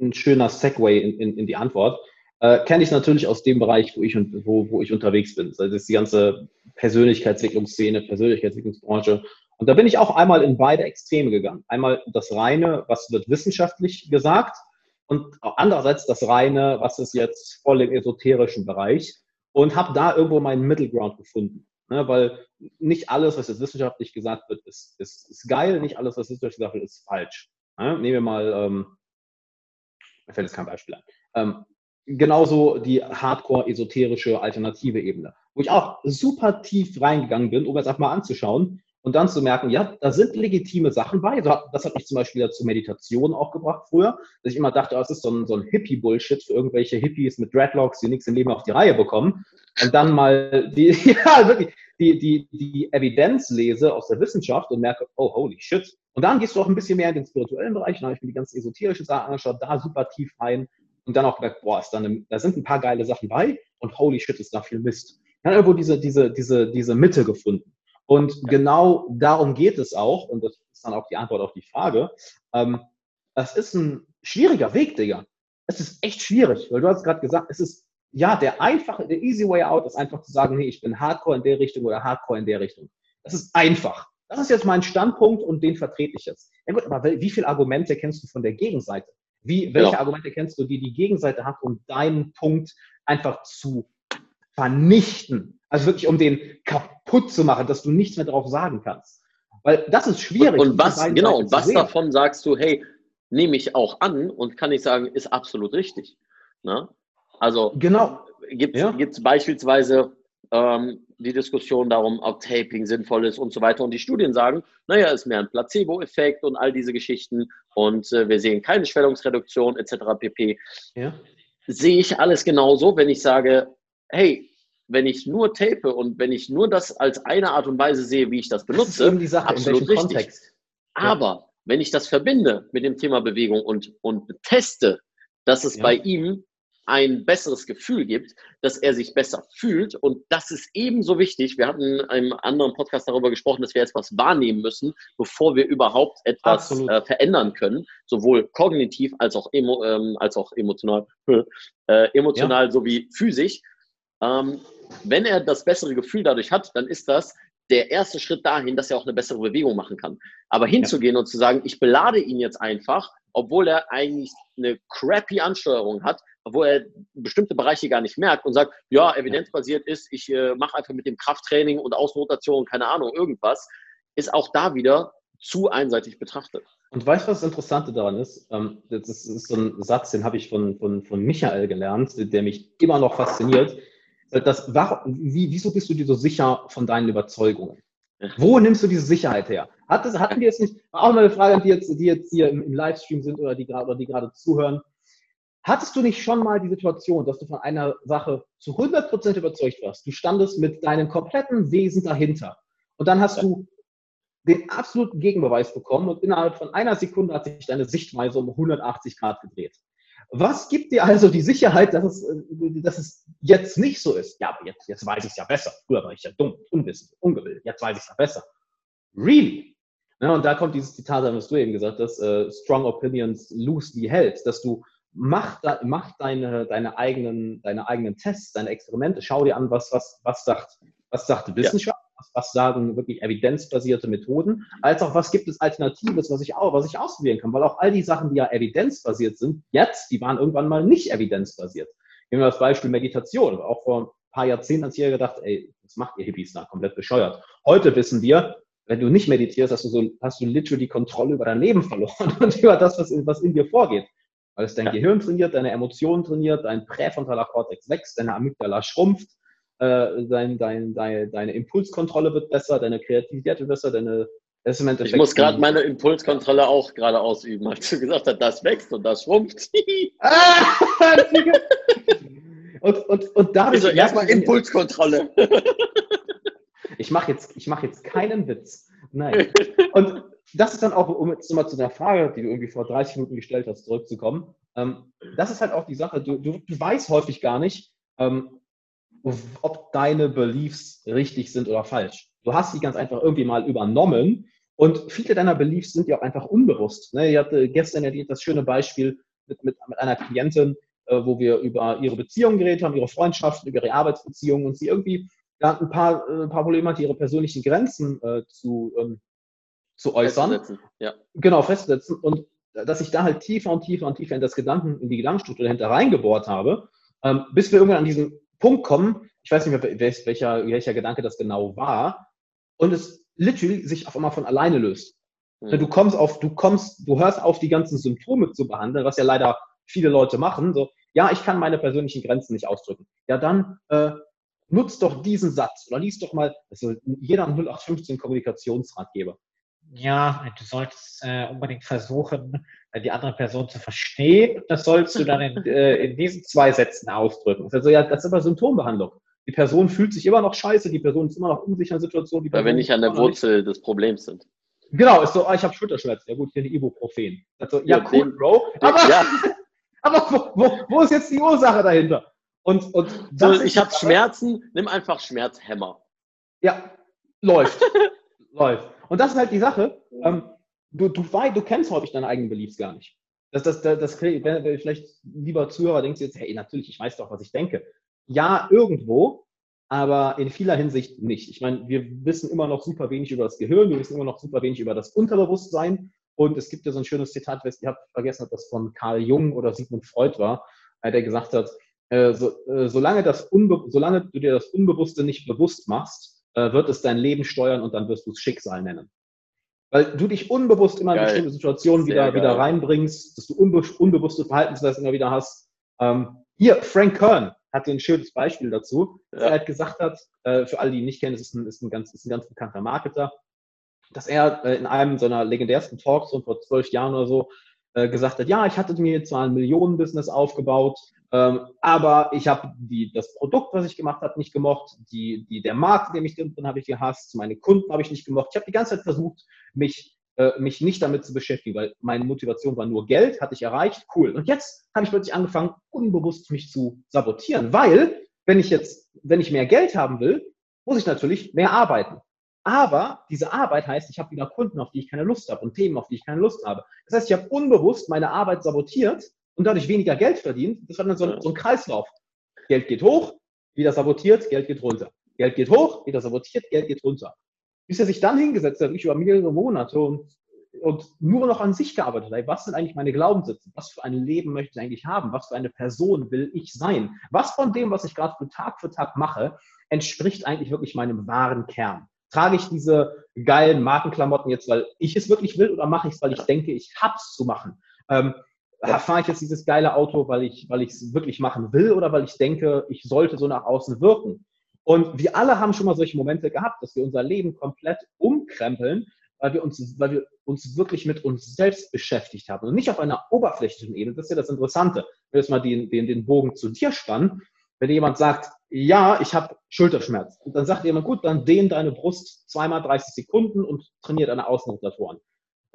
ein schöner Segway in, in, in die Antwort. Äh, Kenne ich natürlich aus dem Bereich, wo ich, wo, wo ich unterwegs bin. Das ist die ganze Persönlichkeitsentwicklungsszene, Persönlichkeitsentwicklungsbranche. Und da bin ich auch einmal in beide Extreme gegangen. Einmal das reine, was wird wissenschaftlich gesagt, und andererseits das reine, was ist jetzt voll im esoterischen Bereich. Und habe da irgendwo meinen Middle Ground gefunden. Ne, weil nicht alles, was jetzt wissenschaftlich gesagt wird, ist, ist, ist geil, nicht alles, was wissenschaftlich gesagt wird, ist falsch. Ne? Nehmen wir mal, ähm, mir fällt jetzt kein Beispiel ein. Ähm, genauso die hardcore-esoterische alternative Ebene, wo ich auch super tief reingegangen bin, um es einfach mal anzuschauen und dann zu merken, ja, da sind legitime Sachen bei. Das hat mich zum Beispiel ja zur Meditation auch gebracht früher, dass ich immer dachte, oh, das ist so ein, so ein Hippie-Bullshit für irgendwelche Hippies mit Dreadlocks, die nichts im Leben auf die Reihe bekommen. Und dann mal die, (laughs) ja, wirklich, die, die, die Evidenz lese aus der Wissenschaft und merke, oh, holy shit. Und dann gehst du auch ein bisschen mehr in den spirituellen Bereich. Dann habe ich mir die ganzen esoterischen Sachen angeschaut, da super tief rein und dann auch gedacht, boah, ist da, eine, da sind ein paar geile Sachen bei und holy shit, ist da viel Mist. Dann irgendwo diese, diese, diese, diese Mitte gefunden. Und ja. genau darum geht es auch, und das ist dann auch die Antwort auf die Frage. Ähm, es ist ein schwieriger Weg, Digga. Es ist echt schwierig, weil du hast gerade gesagt, es ist, ja, der einfache, der easy way out ist einfach zu sagen, nee, ich bin Hardcore in der Richtung oder Hardcore in der Richtung. Das ist einfach. Das ist jetzt mein Standpunkt und den vertrete ich jetzt. Ja gut, aber wie viele Argumente kennst du von der Gegenseite? Wie, welche genau. Argumente kennst du, die die Gegenseite hat, um deinen Punkt einfach zu vernichten? Also wirklich, um den kaputt zu machen, dass du nichts mehr darauf sagen kannst. Weil das ist schwierig. Und, und was, genau, und was davon sagst du, hey, nehme ich auch an und kann ich sagen, ist absolut richtig. Ne? Also genau. gibt es ja. beispielsweise ähm, die Diskussion darum, ob Taping sinnvoll ist und so weiter. Und die Studien sagen, naja, ist mehr ein Placebo-Effekt und all diese Geschichten und äh, wir sehen keine Schwellungsreduktion etc. pp. Ja. Sehe ich alles genauso, wenn ich sage, hey, wenn ich nur tape und wenn ich nur das als eine Art und Weise sehe, wie ich das benutze, das ist die Sache, absolut in richtig. Kontext. Aber ja. wenn ich das verbinde mit dem Thema Bewegung und, und teste, dass es ja. bei ihm ein besseres Gefühl gibt, dass er sich besser fühlt. Und das ist ebenso wichtig. Wir hatten in einem anderen Podcast darüber gesprochen, dass wir etwas wahrnehmen müssen, bevor wir überhaupt etwas äh, verändern können, sowohl kognitiv als auch, emo, ähm, als auch emotional, (laughs) äh, emotional ja. sowie physisch. Ähm, wenn er das bessere Gefühl dadurch hat, dann ist das der erste Schritt dahin, dass er auch eine bessere Bewegung machen kann. Aber hinzugehen ja. und zu sagen, ich belade ihn jetzt einfach, obwohl er eigentlich eine crappy Ansteuerung hat, obwohl er bestimmte Bereiche gar nicht merkt und sagt, ja, evidenzbasiert ist, ich äh, mache einfach mit dem Krafttraining und Außenrotation, keine Ahnung, irgendwas, ist auch da wieder zu einseitig betrachtet. Und weißt du, was das Interessante daran ist? Ähm, das ist so ein Satz, den habe ich von, von, von Michael gelernt, der mich immer noch fasziniert das, warum, wie, wieso bist du dir so sicher von deinen Überzeugungen? Wo nimmst du diese Sicherheit her? Hat das, hatten wir jetzt nicht, auch mal eine Frage die jetzt, die jetzt hier im, im Livestream sind oder die gerade, die gerade zuhören. Hattest du nicht schon mal die Situation, dass du von einer Sache zu 100% überzeugt warst? Du standest mit deinem kompletten Wesen dahinter. Und dann hast du den absoluten Gegenbeweis bekommen und innerhalb von einer Sekunde hat sich deine Sichtweise um 180 Grad gedreht. Was gibt dir also die Sicherheit, dass es, äh, dass es jetzt nicht so ist? Ja, aber jetzt, jetzt weiß ich es ja besser. Früher war ich ja dumm, unwissend, ungewillt. Jetzt weiß ich es ja besser. Really? Ja, und da kommt dieses Zitat, was du eben gesagt hast, uh, strong opinions loosely held, dass du mach, da, mach deine, deine, eigenen, deine eigenen Tests, deine Experimente, schau dir an, was, was, was sagt, was sagt Wissenschaft, was, was sagen wirklich evidenzbasierte Methoden, als auch was gibt es Alternatives, was ich auch, was ich ausprobieren kann, weil auch all die Sachen, die ja evidenzbasiert sind, jetzt, die waren irgendwann mal nicht evidenzbasiert. Nehmen wir das Beispiel Meditation. Auch vor ein paar Jahrzehnten hat jeder gedacht, ey, was macht ihr Hippies da? Komplett bescheuert. Heute wissen wir, wenn du nicht meditierst, hast du so, hast du literally die Kontrolle über dein Leben verloren (laughs) und über das, was in, was in dir vorgeht. Weil es dein ja. Gehirn trainiert, deine Emotionen trainiert, dein präfrontaler Kortex wächst, deine Amygdala schrumpft, äh, dein, dein, dein, deine Impulskontrolle wird besser, deine Kreativität wird besser, deine das ist Ich muss gerade meine Impulskontrolle auch gerade ausüben, als du gesagt hast, das wächst und das schrumpft. (laughs) und, und, und dadurch. Also erstmal Impulskontrolle. (laughs) ich mache jetzt, mach jetzt keinen Witz. Nein. (laughs) Und das ist dann auch, um jetzt mal zu der Frage, die du irgendwie vor 30 Minuten gestellt hast, zurückzukommen. Ähm, das ist halt auch die Sache, du, du, du weißt häufig gar nicht, ähm, ob deine Beliefs richtig sind oder falsch. Du hast sie ganz einfach irgendwie mal übernommen Und viele deiner Beliefs sind ja auch einfach unbewusst. Ne? Ich hatte gestern ja das schöne Beispiel mit, mit, mit einer Klientin, äh, wo wir über ihre Beziehungen geredet haben, ihre Freundschaften, über ihre Arbeitsbeziehungen und sie irgendwie ja, ein paar, äh, ein paar Probleme hat, ihre persönlichen Grenzen äh, zu, ähm, zu äußern. Ja. Genau, festsetzen. Und dass ich da halt tiefer und tiefer und tiefer in das Gedanken, in die Gedankenstruktur dahinter reingebohrt habe, ähm, bis wir irgendwann an diesen Punkt kommen, ich weiß nicht mehr, welcher, welcher Gedanke das genau war, und es literally sich auf einmal von alleine löst. Mhm. Du kommst auf, du kommst, du hörst auf, die ganzen Symptome zu behandeln, was ja leider viele Leute machen. So, ja, ich kann meine persönlichen Grenzen nicht ausdrücken. Ja, dann äh, nutzt doch diesen Satz oder liest doch mal, also jeder 0815 Kommunikationsratgeber. Ja, du solltest äh, unbedingt versuchen, die andere Person zu verstehen. Das sollst du dann in, (laughs) äh, in diesen zwei Sätzen ausdrücken. Also ja, das ist aber Symptombehandlung. Die Person fühlt sich immer noch scheiße, die Person ist immer noch unsicher in Situationen. Weil wir nicht an der Wurzel des Problems sind. Genau, ist so, ah, ich habe Schulterschmerzen. Ja gut, hier eine Ibuprofen. Also, ja, ja, cool, den, Bro. Aber, ja. (laughs) aber wo, wo, wo, ist jetzt die Ursache dahinter? Und, und so, ich habe Schmerzen, nimm einfach Schmerzhämmer. Ja, läuft. (laughs) läuft. Und das ist halt die Sache. Ähm, du, du, du kennst häufig deine eigenen Beliefs gar nicht. Das, das, das, das, vielleicht lieber Zuhörer denkst jetzt, hey, natürlich, ich weiß doch, was ich denke. Ja, irgendwo, aber in vieler Hinsicht nicht. Ich meine, wir wissen immer noch super wenig über das Gehirn, wir wissen immer noch super wenig über das Unterbewusstsein. Und es gibt ja so ein schönes Zitat, ich habe vergessen, ob das von Carl Jung oder Sigmund Freud war, äh, der gesagt hat, äh, so, äh, solange, das Unbe solange du dir das Unbewusste nicht bewusst machst, wird es dein Leben steuern und dann wirst du es Schicksal nennen. Weil du dich unbewusst immer geil. in bestimmte Situationen wieder, wieder reinbringst, dass du unbe unbewusste Verhaltensweisen immer wieder hast. Ähm, hier, Frank Kern hatte ein schönes Beispiel dazu. Ja. Er hat gesagt hat, äh, für alle, die ihn nicht kennen, das ist ein, ist ein, ganz, ist ein ganz bekannter Marketer, dass er äh, in einem seiner legendärsten Talks so vor zwölf Jahren oder so äh, gesagt hat, ja, ich hatte mir zwar ein Millionenbusiness aufgebaut, ähm, aber ich habe das Produkt, was ich gemacht habe, nicht gemocht. Die, die, der Markt, in dem ich drin bin, habe ich gehasst. Meine Kunden habe ich nicht gemocht. Ich habe die ganze Zeit versucht, mich, äh, mich nicht damit zu beschäftigen, weil meine Motivation war nur Geld, hatte ich erreicht, cool. Und jetzt habe ich plötzlich angefangen, unbewusst mich zu sabotieren, weil wenn ich jetzt, wenn ich mehr Geld haben will, muss ich natürlich mehr arbeiten. Aber diese Arbeit heißt, ich habe wieder Kunden, auf die ich keine Lust habe und Themen, auf die ich keine Lust habe. Das heißt, ich habe unbewusst meine Arbeit sabotiert und dadurch weniger Geld verdient. Das war dann so ein, so ein Kreislauf. Geld geht hoch, wieder sabotiert, Geld geht runter. Geld geht hoch, wieder sabotiert, Geld geht runter. Bis er sich dann hingesetzt hat, wirklich über mehrere Monate und, und nur noch an sich gearbeitet hat. Was sind eigentlich meine Glaubenssätze? Was für ein Leben möchte ich eigentlich haben? Was für eine Person will ich sein? Was von dem, was ich gerade für Tag für Tag mache, entspricht eigentlich wirklich meinem wahren Kern? Trage ich diese geilen Markenklamotten jetzt, weil ich es wirklich will oder mache ich es, weil ich denke, ich hab's zu machen? Ähm, fahre ich jetzt dieses geile Auto, weil ich weil es wirklich machen will oder weil ich denke, ich sollte so nach außen wirken. Und wir alle haben schon mal solche Momente gehabt, dass wir unser Leben komplett umkrempeln, weil wir uns, weil wir uns wirklich mit uns selbst beschäftigt haben und nicht auf einer oberflächlichen Ebene. Das ist ja das Interessante. Wenn wir mal den, den, den Bogen zu dir spannen, wenn jemand sagt, ja, ich habe Schulterschmerz, und dann sagt jemand, gut, dann dehn deine Brust zweimal 30 Sekunden und trainiert deine Außenrotatoren.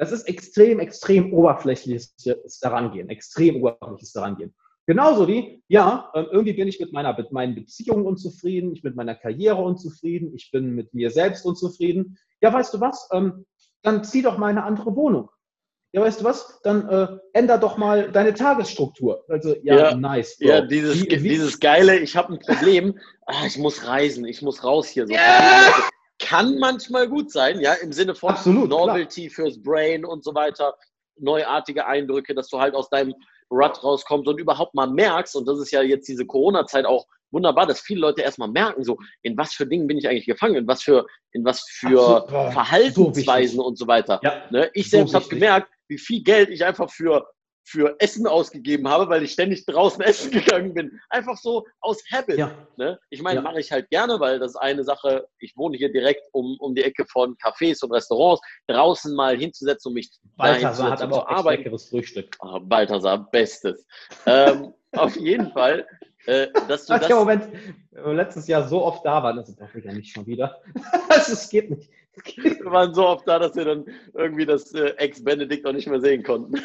Das ist extrem, extrem oberflächliches Darangehen, extrem oberflächliches Darangehen. Genauso wie, ja, ähm, irgendwie bin ich mit meiner mit meinen Beziehungen unzufrieden, ich bin mit meiner Karriere unzufrieden, ich bin mit mir selbst unzufrieden. Ja, weißt du was? Ähm, dann zieh doch mal eine andere Wohnung. Ja, weißt du was? Dann äh, änder doch mal deine Tagesstruktur. Also, ja, ja nice. Bro. Ja, dieses, wie, wie, dieses geile, ich habe ein Problem, ah, ich muss reisen, ich muss raus hier. So. Yeah! Kann manchmal gut sein, ja, im Sinne von Absolut, Novelty klar. fürs Brain und so weiter, neuartige Eindrücke, dass du halt aus deinem Rut rauskommst und überhaupt mal merkst, und das ist ja jetzt diese Corona-Zeit auch wunderbar, dass viele Leute erstmal merken, so, in was für Dingen bin ich eigentlich gefangen, in was für, in was für Absolut, Verhaltensweisen so und so weiter. Ja, ne? Ich so selbst habe gemerkt, wie viel Geld ich einfach für für Essen ausgegeben habe, weil ich ständig draußen (laughs) essen gegangen bin. Einfach so aus Habit. Ja. Ne? Ich meine, ja. mache ich halt gerne, weil das ist eine Sache, ich wohne hier direkt um, um die Ecke von Cafés und Restaurants, draußen mal hinzusetzen, um mich Balthasar hat aber auch echt leckeres Frühstück. Oh, Balthasar, bestes. ähm, (laughs) auf jeden Fall. Äh, dass du das ja, Moment, letztes Jahr so oft da waren, das ist doch wieder nicht schon wieder. (laughs) Es geht nicht. Wir waren so oft da, dass wir dann irgendwie das äh, Ex-Benedikt noch nicht mehr sehen konnten.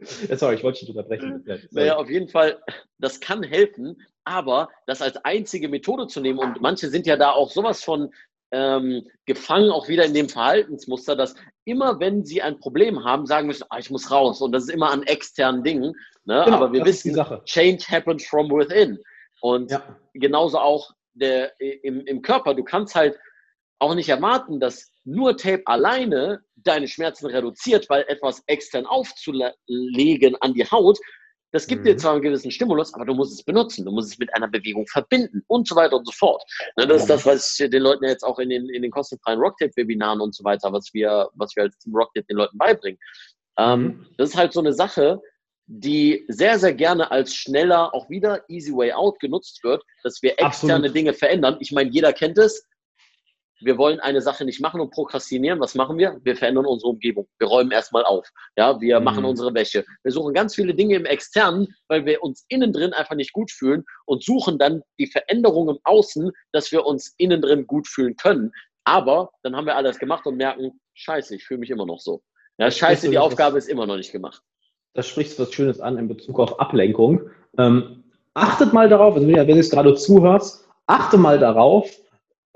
(laughs) Sorry, ich wollte dich unterbrechen. naja, auf jeden Fall, das kann helfen, aber das als einzige Methode zu nehmen und manche sind ja da auch sowas von ähm, gefangen auch wieder in dem Verhaltensmuster, dass immer wenn sie ein Problem haben, sagen müssen, ah, ich muss raus. Und das ist immer an externen Dingen. Ne? Genau, Aber wir wissen, Sache. Change happens from within. Und Ja. genauso auch der, im, im Körper. Du kannst halt auch nicht erwarten, dass nur Tape alleine deine Schmerzen reduziert, weil etwas extern aufzulegen an die Haut, das gibt dir Mhm. zwar einen gewissen Stimulus, aber du musst es benutzen. Du musst es mit einer Bewegung verbinden und so weiter und so fort. Ne, das ist das, was ich den Leuten jetzt auch in den, in den kostenfreien Rocktape-Webinaren und so weiter, was wir, was wir als Team Rocktape den Leuten beibringen. Ähm, Mhm. das ist halt so eine Sache, die sehr, sehr gerne als schneller, auch wieder easy way out genutzt wird, dass wir externe Absolut. Dinge verändern. Ich meine, jeder kennt es. Wir wollen eine Sache nicht machen und prokrastinieren. Was machen wir? Wir verändern unsere Umgebung. Wir räumen erstmal auf. Ja, wir Mhm. machen unsere Wäsche. Wir suchen ganz viele Dinge im Externen, weil wir uns innen drin einfach nicht gut fühlen und suchen dann die Veränderung im Außen, dass wir uns innen drin gut fühlen können. Aber dann haben wir alles gemacht und merken, scheiße, ich fühle mich immer noch so. Ja, Das scheiße, die Aufgabe ist immer noch nicht gemacht. da sprichst du was Schönes an in Bezug auf Ablenkung. Ähm, achtet mal darauf, also wenn du es gerade zuhörst, achte mal darauf,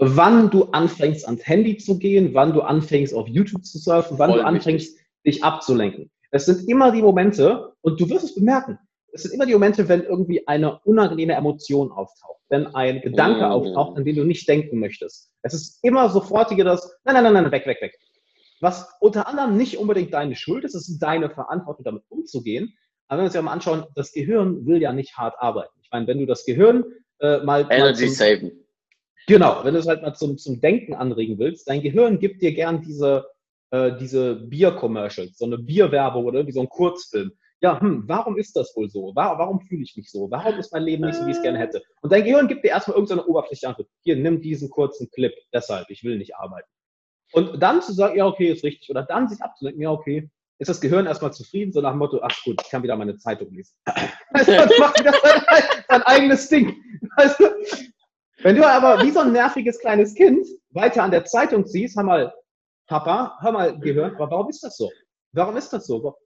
wann du anfängst, ans Handy zu gehen, wann du anfängst, auf YouTube zu surfen, wann Voll du anfängst, dich abzulenken. Es sind immer die Momente, und du wirst es bemerken, es sind immer die Momente, wenn irgendwie eine unangenehme Emotion auftaucht, wenn ein Gedanke Mhm. auftaucht, an den du nicht denken möchtest. Es ist immer sofortige das, nein, nein, nein, nein, weg, weg, weg. Was unter anderem nicht unbedingt deine Schuld ist, es ist deine Verantwortung, damit umzugehen. Aber wenn wir uns ja mal anschauen, das Gehirn will ja nicht hart arbeiten. Ich meine, wenn du das Gehirn äh, mal, mal Energy zum, saven. Genau, wenn du es halt mal zum, zum Denken anregen willst, dein Gehirn gibt dir gern diese, äh, diese Bier-Commercials, so eine Bierwerbung oder wie so ein Kurzfilm. Ja, hm, warum ist das wohl so? Warum, warum fühle ich mich so? Warum ist mein Leben nicht so, wie ich es gerne hätte? Und dein Gehirn gibt dir erstmal irgendeine oberflächliche Antwort. Hier, nimm diesen kurzen Clip, deshalb, ich will nicht arbeiten. Und dann zu sagen, ja, okay, ist richtig. Oder dann sich abzulenken, ja, okay, ist das Gehirn erstmal zufrieden, so nach dem Motto, ach gut, ich kann wieder meine Zeitung lesen. (laughs) Weißt du, das macht wieder sein, sein eigenes Ding. Weißt du? Wenn du aber wie so ein nerviges kleines Kind weiter an der Zeitung ziehst, hör mal, Papa, hör mal, aber warum ist das so? Warum ist das so?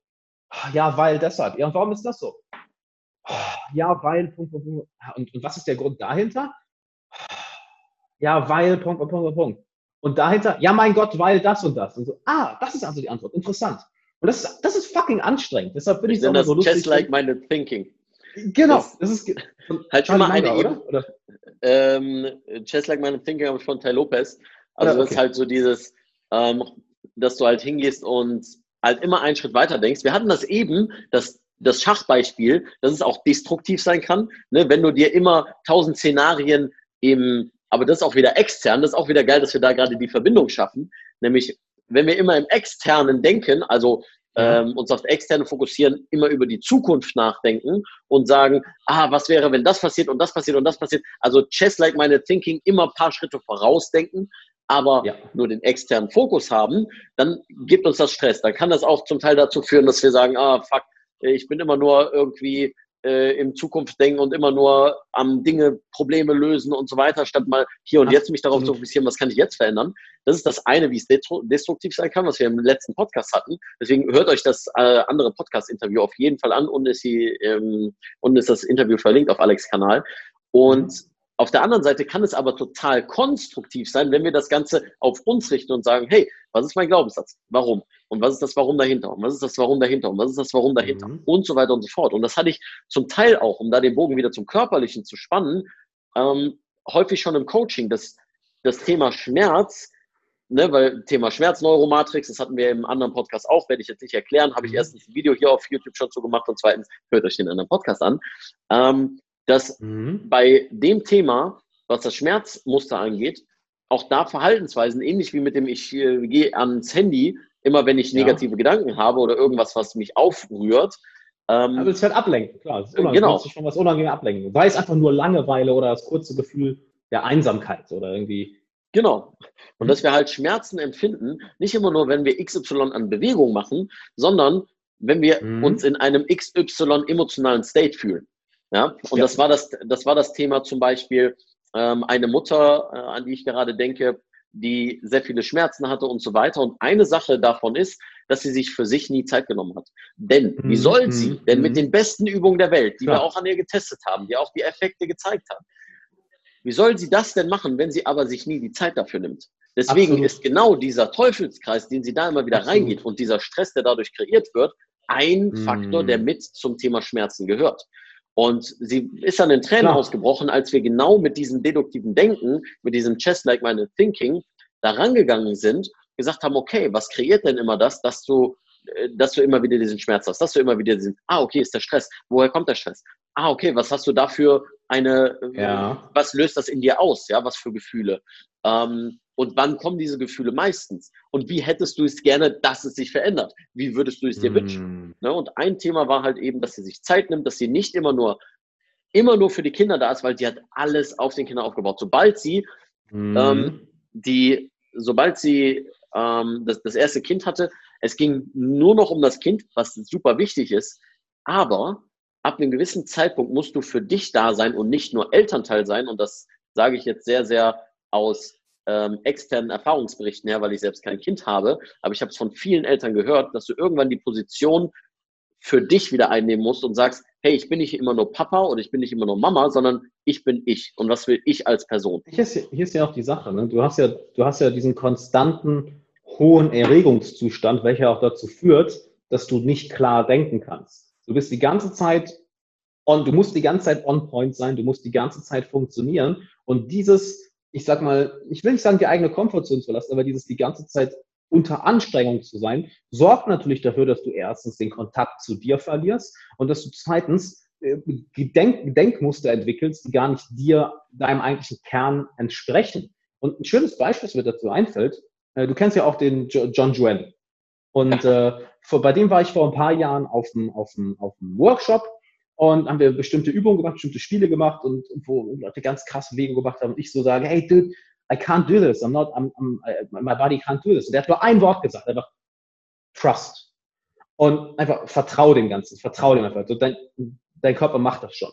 Ja, weil deshalb. Ja, und warum ist das so? Ja, weil, Punkt, Punkt, Punkt. Und, und was ist der Grund dahinter? Ja, weil, Punkt, Punkt, Punkt, Punkt. Und dahinter, ja, mein Gott, weil das und das. Und so, ah, das ist also die Antwort. Interessant. Und das ist, das ist fucking anstrengend. Deshalb bin ich Ich immer das so lustig. just like minded thinking. Genau. das- Das ist Halt Charlie immer eine Ebene. oder? oder? Ähm, Just Like Minded Thinking von Ty Lopez. Also Ja, das ist okay. halt so dieses, ähm, dass du halt hingehst und halt immer einen Schritt weiter denkst. Wir hatten das eben, das, das Schachbeispiel, dass es auch destruktiv sein kann, ne? wenn du dir immer tausend Szenarien im, aber das ist auch wieder extern, das ist auch wieder geil, dass wir da gerade die Verbindung schaffen, nämlich wenn wir immer im externen denken, also. Ähm, uns auf das Externe fokussieren, immer über die Zukunft nachdenken und sagen, ah, was wäre, wenn das passiert und das passiert und das passiert. Also Chess like meine Thinking immer ein paar Schritte vorausdenken, aber Ja. nur den externen Fokus haben, dann gibt uns das Stress. Dann kann das auch zum Teil dazu führen, dass wir sagen, ah, fuck, ich bin immer nur irgendwie äh, im Zukunft denken und immer nur am Dinge, Probleme lösen und so weiter, statt mal hier und jetzt mich darauf zu Absolut. fokussieren, was kann ich jetzt verändern. Das ist das eine, wie es destruktiv sein kann, was wir im letzten Podcast hatten. Deswegen hört euch das äh, andere Podcast-Interview auf jeden Fall an und ist, die, ähm, und ist das Interview verlinkt auf Alex Kanal. Und auf der anderen Seite kann es aber total konstruktiv sein, wenn wir das Ganze auf uns richten und sagen, hey, was ist mein Glaubenssatz? Warum? Und was ist das Warum dahinter? Und was ist das Warum dahinter? Und was ist das Warum dahinter? Mhm. Und so weiter und so fort. Und das hatte ich zum Teil auch, um da den Bogen wieder zum Körperlichen zu spannen, ähm, häufig schon im Coaching, dass das Thema Schmerz, ne, weil Thema Schmerzneuromatrix, das hatten wir im anderen Podcast auch, werde ich jetzt nicht erklären, habe ich Mhm. erstens ein Video hier auf YouTube schon zu gemacht und zweitens hört euch den anderen Podcast an, ähm, dass Mhm. bei dem Thema, was das Schmerzmuster angeht, auch da Verhaltensweisen, ähnlich wie mit dem, ich äh, gehe ans Handy, immer wenn ich Ja. negative Gedanken habe oder irgendwas, was mich aufrührt. Ähm, es ist halt ablenken, klar. Es ist unangenehm, Genau. sich von was unangenehm ablenken. Sei es einfach nur Langeweile oder das kurze Gefühl der Einsamkeit oder irgendwie. Genau. Und Mhm. dass wir halt Schmerzen empfinden, nicht immer nur, wenn wir XY an Bewegung machen, sondern wenn wir Mhm. uns in einem XY emotionalen State fühlen. Ja, und Ja. das war das, das war das Thema zum Beispiel ähm, eine Mutter, äh, an die ich gerade denke, die sehr viele Schmerzen hatte und so weiter. Und eine Sache davon ist, dass sie sich für sich nie Zeit genommen hat. Denn wie Mhm, soll mhm, sie denn mit mhm. den besten Übungen der Welt, die wir Klar. auch an ihr getestet haben, die auch die Effekte gezeigt haben, Wie soll sie das denn machen, wenn sie aber sich nie die Zeit dafür nimmt? Deswegen Absolut. ist genau dieser Teufelskreis, den sie da immer wieder Absolut. reingeht und dieser Stress, der dadurch kreiert wird, ein. Faktor, der mit zum Thema Schmerzen gehört. Und sie ist dann in Tränen Klar. ausgebrochen, als wir genau mit diesem deduktiven Denken, mit diesem Chess-like-minded Thinking da rangegangen sind, gesagt haben, okay, was kreiert denn immer das, dass du, äh, dass du immer wieder diesen Schmerz hast, dass du immer wieder diesen, ah, okay, ist der Stress. Woher kommt der Stress? Ah, okay, was hast du dafür eine, Ja. was löst das in dir aus? Ja, was für Gefühle? Ähm, und wann kommen diese Gefühle meistens? Und wie hättest du es gerne, dass es sich verändert? Wie würdest du es dir wünschen? Mm. Ne? Und ein Thema war halt eben, dass sie sich Zeit nimmt, dass sie nicht immer nur immer nur für die Kinder da ist, weil sie hat alles auf den Kindern aufgebaut. Sobald sie Mm. ähm, die, sobald sie ähm, das, das erste Kind hatte, es ging nur noch um das Kind, was super wichtig ist, aber ab einem gewissen Zeitpunkt musst du für dich da sein und nicht nur Elternteil sein. Und das sage ich jetzt sehr, sehr aus ähm, externen Erfahrungsberichten her, weil ich selbst kein Kind habe. Aber ich habe es von vielen Eltern gehört, dass du irgendwann die Position für dich wieder einnehmen musst und sagst, hey, ich bin nicht immer nur Papa oder ich bin nicht immer nur Mama, sondern ich bin ich. Und was will ich als Person? Hier ist, ja- hier ist ja auch die Sache, ne? du, hast ja, du hast ja diesen konstanten hohen Erregungszustand, welcher auch dazu führt, dass du nicht klar denken kannst. Du bist die ganze Zeit on, du musst die ganze Zeit on point sein, du musst die ganze Zeit funktionieren und dieses, ich sag mal, ich will nicht sagen, die eigene Komfortzone zu lassen, aber dieses die ganze Zeit unter Anstrengung zu sein, sorgt natürlich dafür, dass du erstens den Kontakt zu dir verlierst und dass du zweitens äh, Gedenk Denkmuster entwickelst, die gar nicht dir, deinem eigentlichen Kern entsprechen. Und ein schönes Beispiel, das mir dazu einfällt, äh, du kennst ja auch den jo John Juen. Und äh, vor, bei dem war ich vor ein paar Jahren auf dem, auf dem, auf dem Workshop und haben wir bestimmte Übungen gemacht, bestimmte Spiele gemacht und, wo Leute ganz krass Bewegungen gemacht haben und ich so sage, hey dude, I can't do this, I'm not, I'm, I'm, my body can't do this. Und der hat nur ein Wort gesagt, einfach Trust. Und einfach vertrau dem Ganzen, vertrau dem einfach. So, dein, dein Körper macht das schon.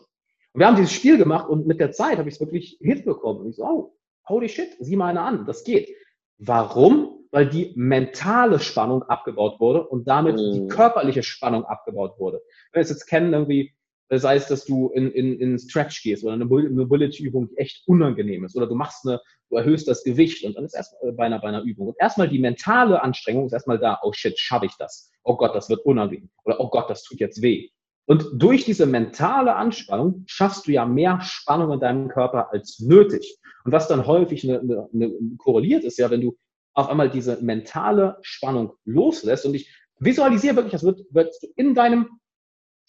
Und wir haben dieses Spiel gemacht und mit der Zeit habe ich es wirklich hinbekommen. Und ich so, oh, holy shit, sieh mal eine an, das geht. Warum? Weil die mentale Spannung abgebaut wurde und damit Mhm. die körperliche Spannung abgebaut wurde. Wenn wir es jetzt kennen, irgendwie, sei es, dass du in, in, in Stretch gehst oder eine Mobil- Mobility-Übung, die echt unangenehm ist, oder du machst eine, du erhöhst das Gewicht und dann ist erstmal bei einer, bei einer Übung. Und erstmal die mentale Anstrengung ist erstmal da, oh shit, schaffe ich das? Oh Gott, das wird unangenehm. Oder oh Gott, das tut jetzt weh. Und durch diese mentale Anspannung schaffst du ja mehr Spannung in deinem Körper als nötig. Und was dann häufig eine, eine, eine korreliert ist ja, wenn du auf einmal diese mentale Spannung loslässt und ich visualisiere wirklich, als würd- würdest du in deinem,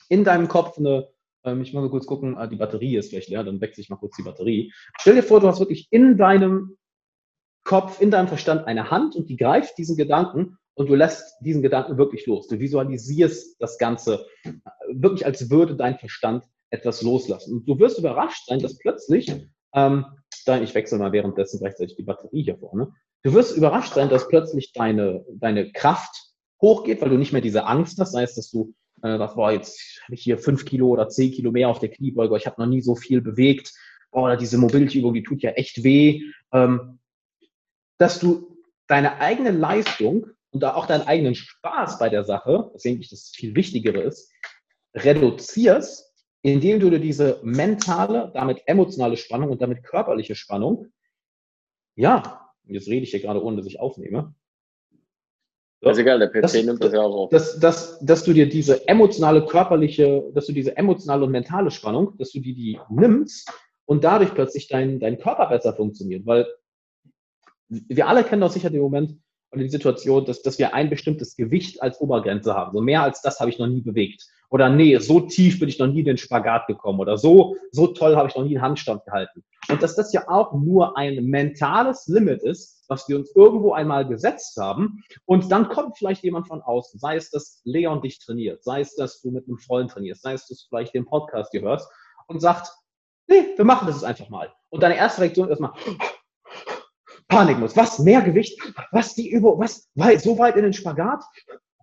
in deinem Kopf eine, ähm, ich muss mal kurz gucken, ah, die Batterie ist vielleicht leer, dann wechsle ich mal kurz die Batterie. Stell dir vor, du hast wirklich in deinem Kopf, in deinem Verstand eine Hand und die greift diesen Gedanken und du lässt diesen Gedanken wirklich los. Du visualisierst das Ganze äh, wirklich, als würde dein Verstand etwas loslassen. Und du wirst überrascht sein, dass plötzlich, ähm, dein, ich wechsle mal währenddessen gleichzeitig die Batterie hier vorne, du wirst überrascht sein, dass plötzlich deine, deine Kraft hochgeht, weil du nicht mehr diese Angst hast, sei es, dass du äh, was war jetzt habe ich hier fünf Kilo oder zehn Kilo mehr auf der Kniebeuge, ich habe noch nie so viel bewegt, boah, oder diese Mobility-Übung, die tut ja echt weh, ähm, dass du deine eigene Leistung und auch deinen eigenen Spaß bei der Sache, was eigentlich das viel Wichtigere ist, reduzierst, indem du dir diese mentale, damit emotionale Spannung und damit körperliche Spannung, ja, jetzt rede ich hier gerade, ohne dass ich aufnehme, So. Ist egal, der PC Das- nimmt das ja auch auf. dass, dass, dass du dir diese emotionale, körperliche, dass du diese emotionale und mentale Spannung, dass du die, die nimmst und dadurch plötzlich dein, dein Körper besser funktioniert. Weil wir alle kennen doch sicher den Moment oder die Situation, dass, dass wir ein bestimmtes Gewicht als Obergrenze haben. So mehr als das habe ich noch nie bewegt. Oder nee, so tief bin ich noch nie in den Spagat gekommen. Oder so, so toll habe ich noch nie einen Handstand gehalten. Und dass das ja auch nur ein mentales Limit ist, was wir uns irgendwo einmal gesetzt haben. Und dann kommt vielleicht jemand von außen, sei es, dass Leon dich trainiert, sei es, dass du mit einem Freund trainierst, sei es, dass du vielleicht den Podcast hier hörst und sagt, nee, wir machen das jetzt einfach mal. Und deine erste Reaktion ist erstmal, Panikmodus. Was? Mehr Gewicht? Was? Die Übung? Was? Weit, so weit in den Spagat?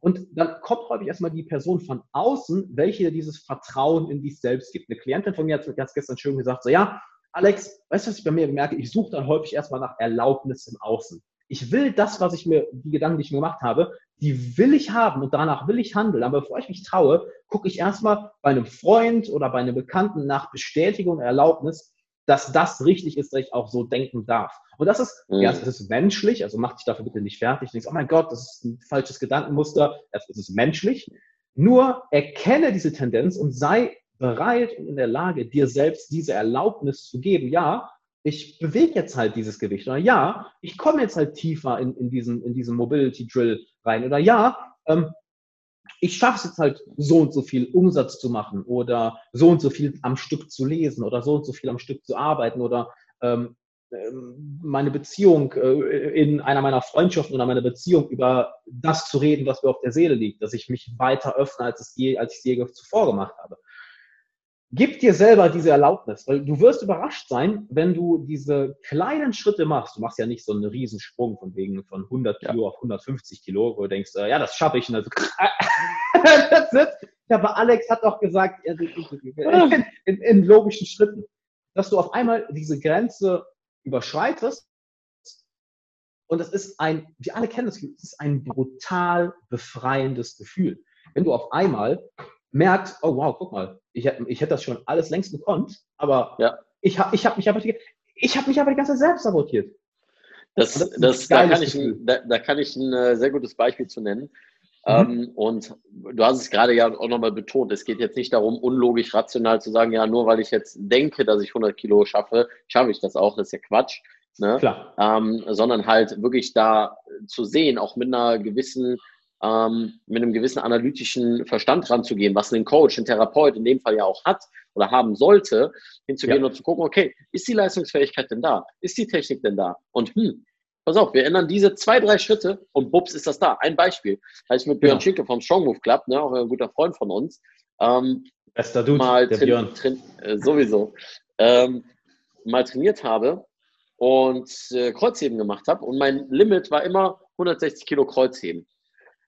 Und dann kommt häufig erstmal die Person von außen, welche dieses Vertrauen in dich selbst gibt. Eine Klientin von mir hat ganz gestern schön gesagt, so ja, Alex, weißt du, was ich bei mir merke? Ich suche dann häufig erstmal nach Erlaubnis im Außen. Ich will das, was ich mir, die Gedanken, die ich mir gemacht habe, die will ich haben und danach will ich handeln. Aber bevor ich mich traue, gucke ich erstmal bei einem Freund oder bei einem Bekannten nach Bestätigung und Erlaubnis, dass das richtig ist, dass ich auch so denken darf. Und das ist, Mhm. ja, es ist menschlich, also mach dich dafür bitte nicht fertig. Du denkst, oh mein Gott, das ist ein falsches Gedankenmuster. Es ist menschlich. Nur erkenne diese Tendenz und sei bereit und in der Lage, dir selbst diese Erlaubnis zu geben. Ja, ich bewege jetzt halt dieses Gewicht. Oder ja, ich komme jetzt halt tiefer in, in diesen, in diesen Mobility Drill rein. Oder ja, ähm, ich schaffe es jetzt halt so und so viel Umsatz zu machen oder so und so viel am Stück zu lesen oder so und so viel am Stück zu arbeiten oder ähm, ähm, meine Beziehung äh, in einer meiner Freundschaften oder meiner Beziehung über das zu reden, was mir auf der Seele liegt, dass ich mich weiter öffne, als, es je, als ich es je zuvor gemacht habe. Gib dir selber diese Erlaubnis, weil du wirst überrascht sein, wenn du diese kleinen Schritte machst. Du machst ja nicht so einen Riesensprung von wegen von 100 Kilo auf 150 Kilo, wo du denkst, äh, ja, das schaffe ich. Und dann so, (laughs) That's it. Ja, aber Alex hat doch gesagt, ja, in, (laughs) in, in logischen Schritten, dass du auf einmal diese Grenze überschreitest. Und das ist ein, wir alle kennen das, es ist ein brutal befreiendes Gefühl. Wenn du auf einmal merkst, oh wow, guck mal, ich, ich hätte das schon alles längst gekonnt, aber Ja. ich habe ich hab mich aber die, ich habe mich aber die ganze Zeit selbst sabotiert. Das, Das das, da, kann ich da, da kann ich ein äh, sehr gutes Beispiel zu nennen. Mhm. Ähm, und du hast es gerade ja auch nochmal betont, es geht jetzt nicht darum, unlogisch rational zu sagen, ja, nur weil ich jetzt denke, dass ich 100 Kilo schaffe, schaffe ich das auch, das ist ja Quatsch. Ne? Klar. ähm, sondern halt wirklich da zu sehen, auch mit einer gewissen, ähm, mit einem gewissen analytischen Verstand ranzugehen, was ein Coach, ein Therapeut in dem Fall ja auch hat oder haben sollte, hinzugehen Ja. und zu gucken, okay, ist die Leistungsfähigkeit denn da? Ist die Technik denn da? Und hm, pass auf, wir ändern diese zwei, drei Schritte und bups ist das da. Ein Beispiel. Als ich mit Björn Genau. Schinke vom Strong Move Club, ne, auch ein guter Freund von uns, ähm, Bester Dude, mal der Björn. äh, sowieso ähm, mal trainiert habe und äh, Kreuzheben gemacht habe und mein Limit war immer 160 Kilo Kreuzheben.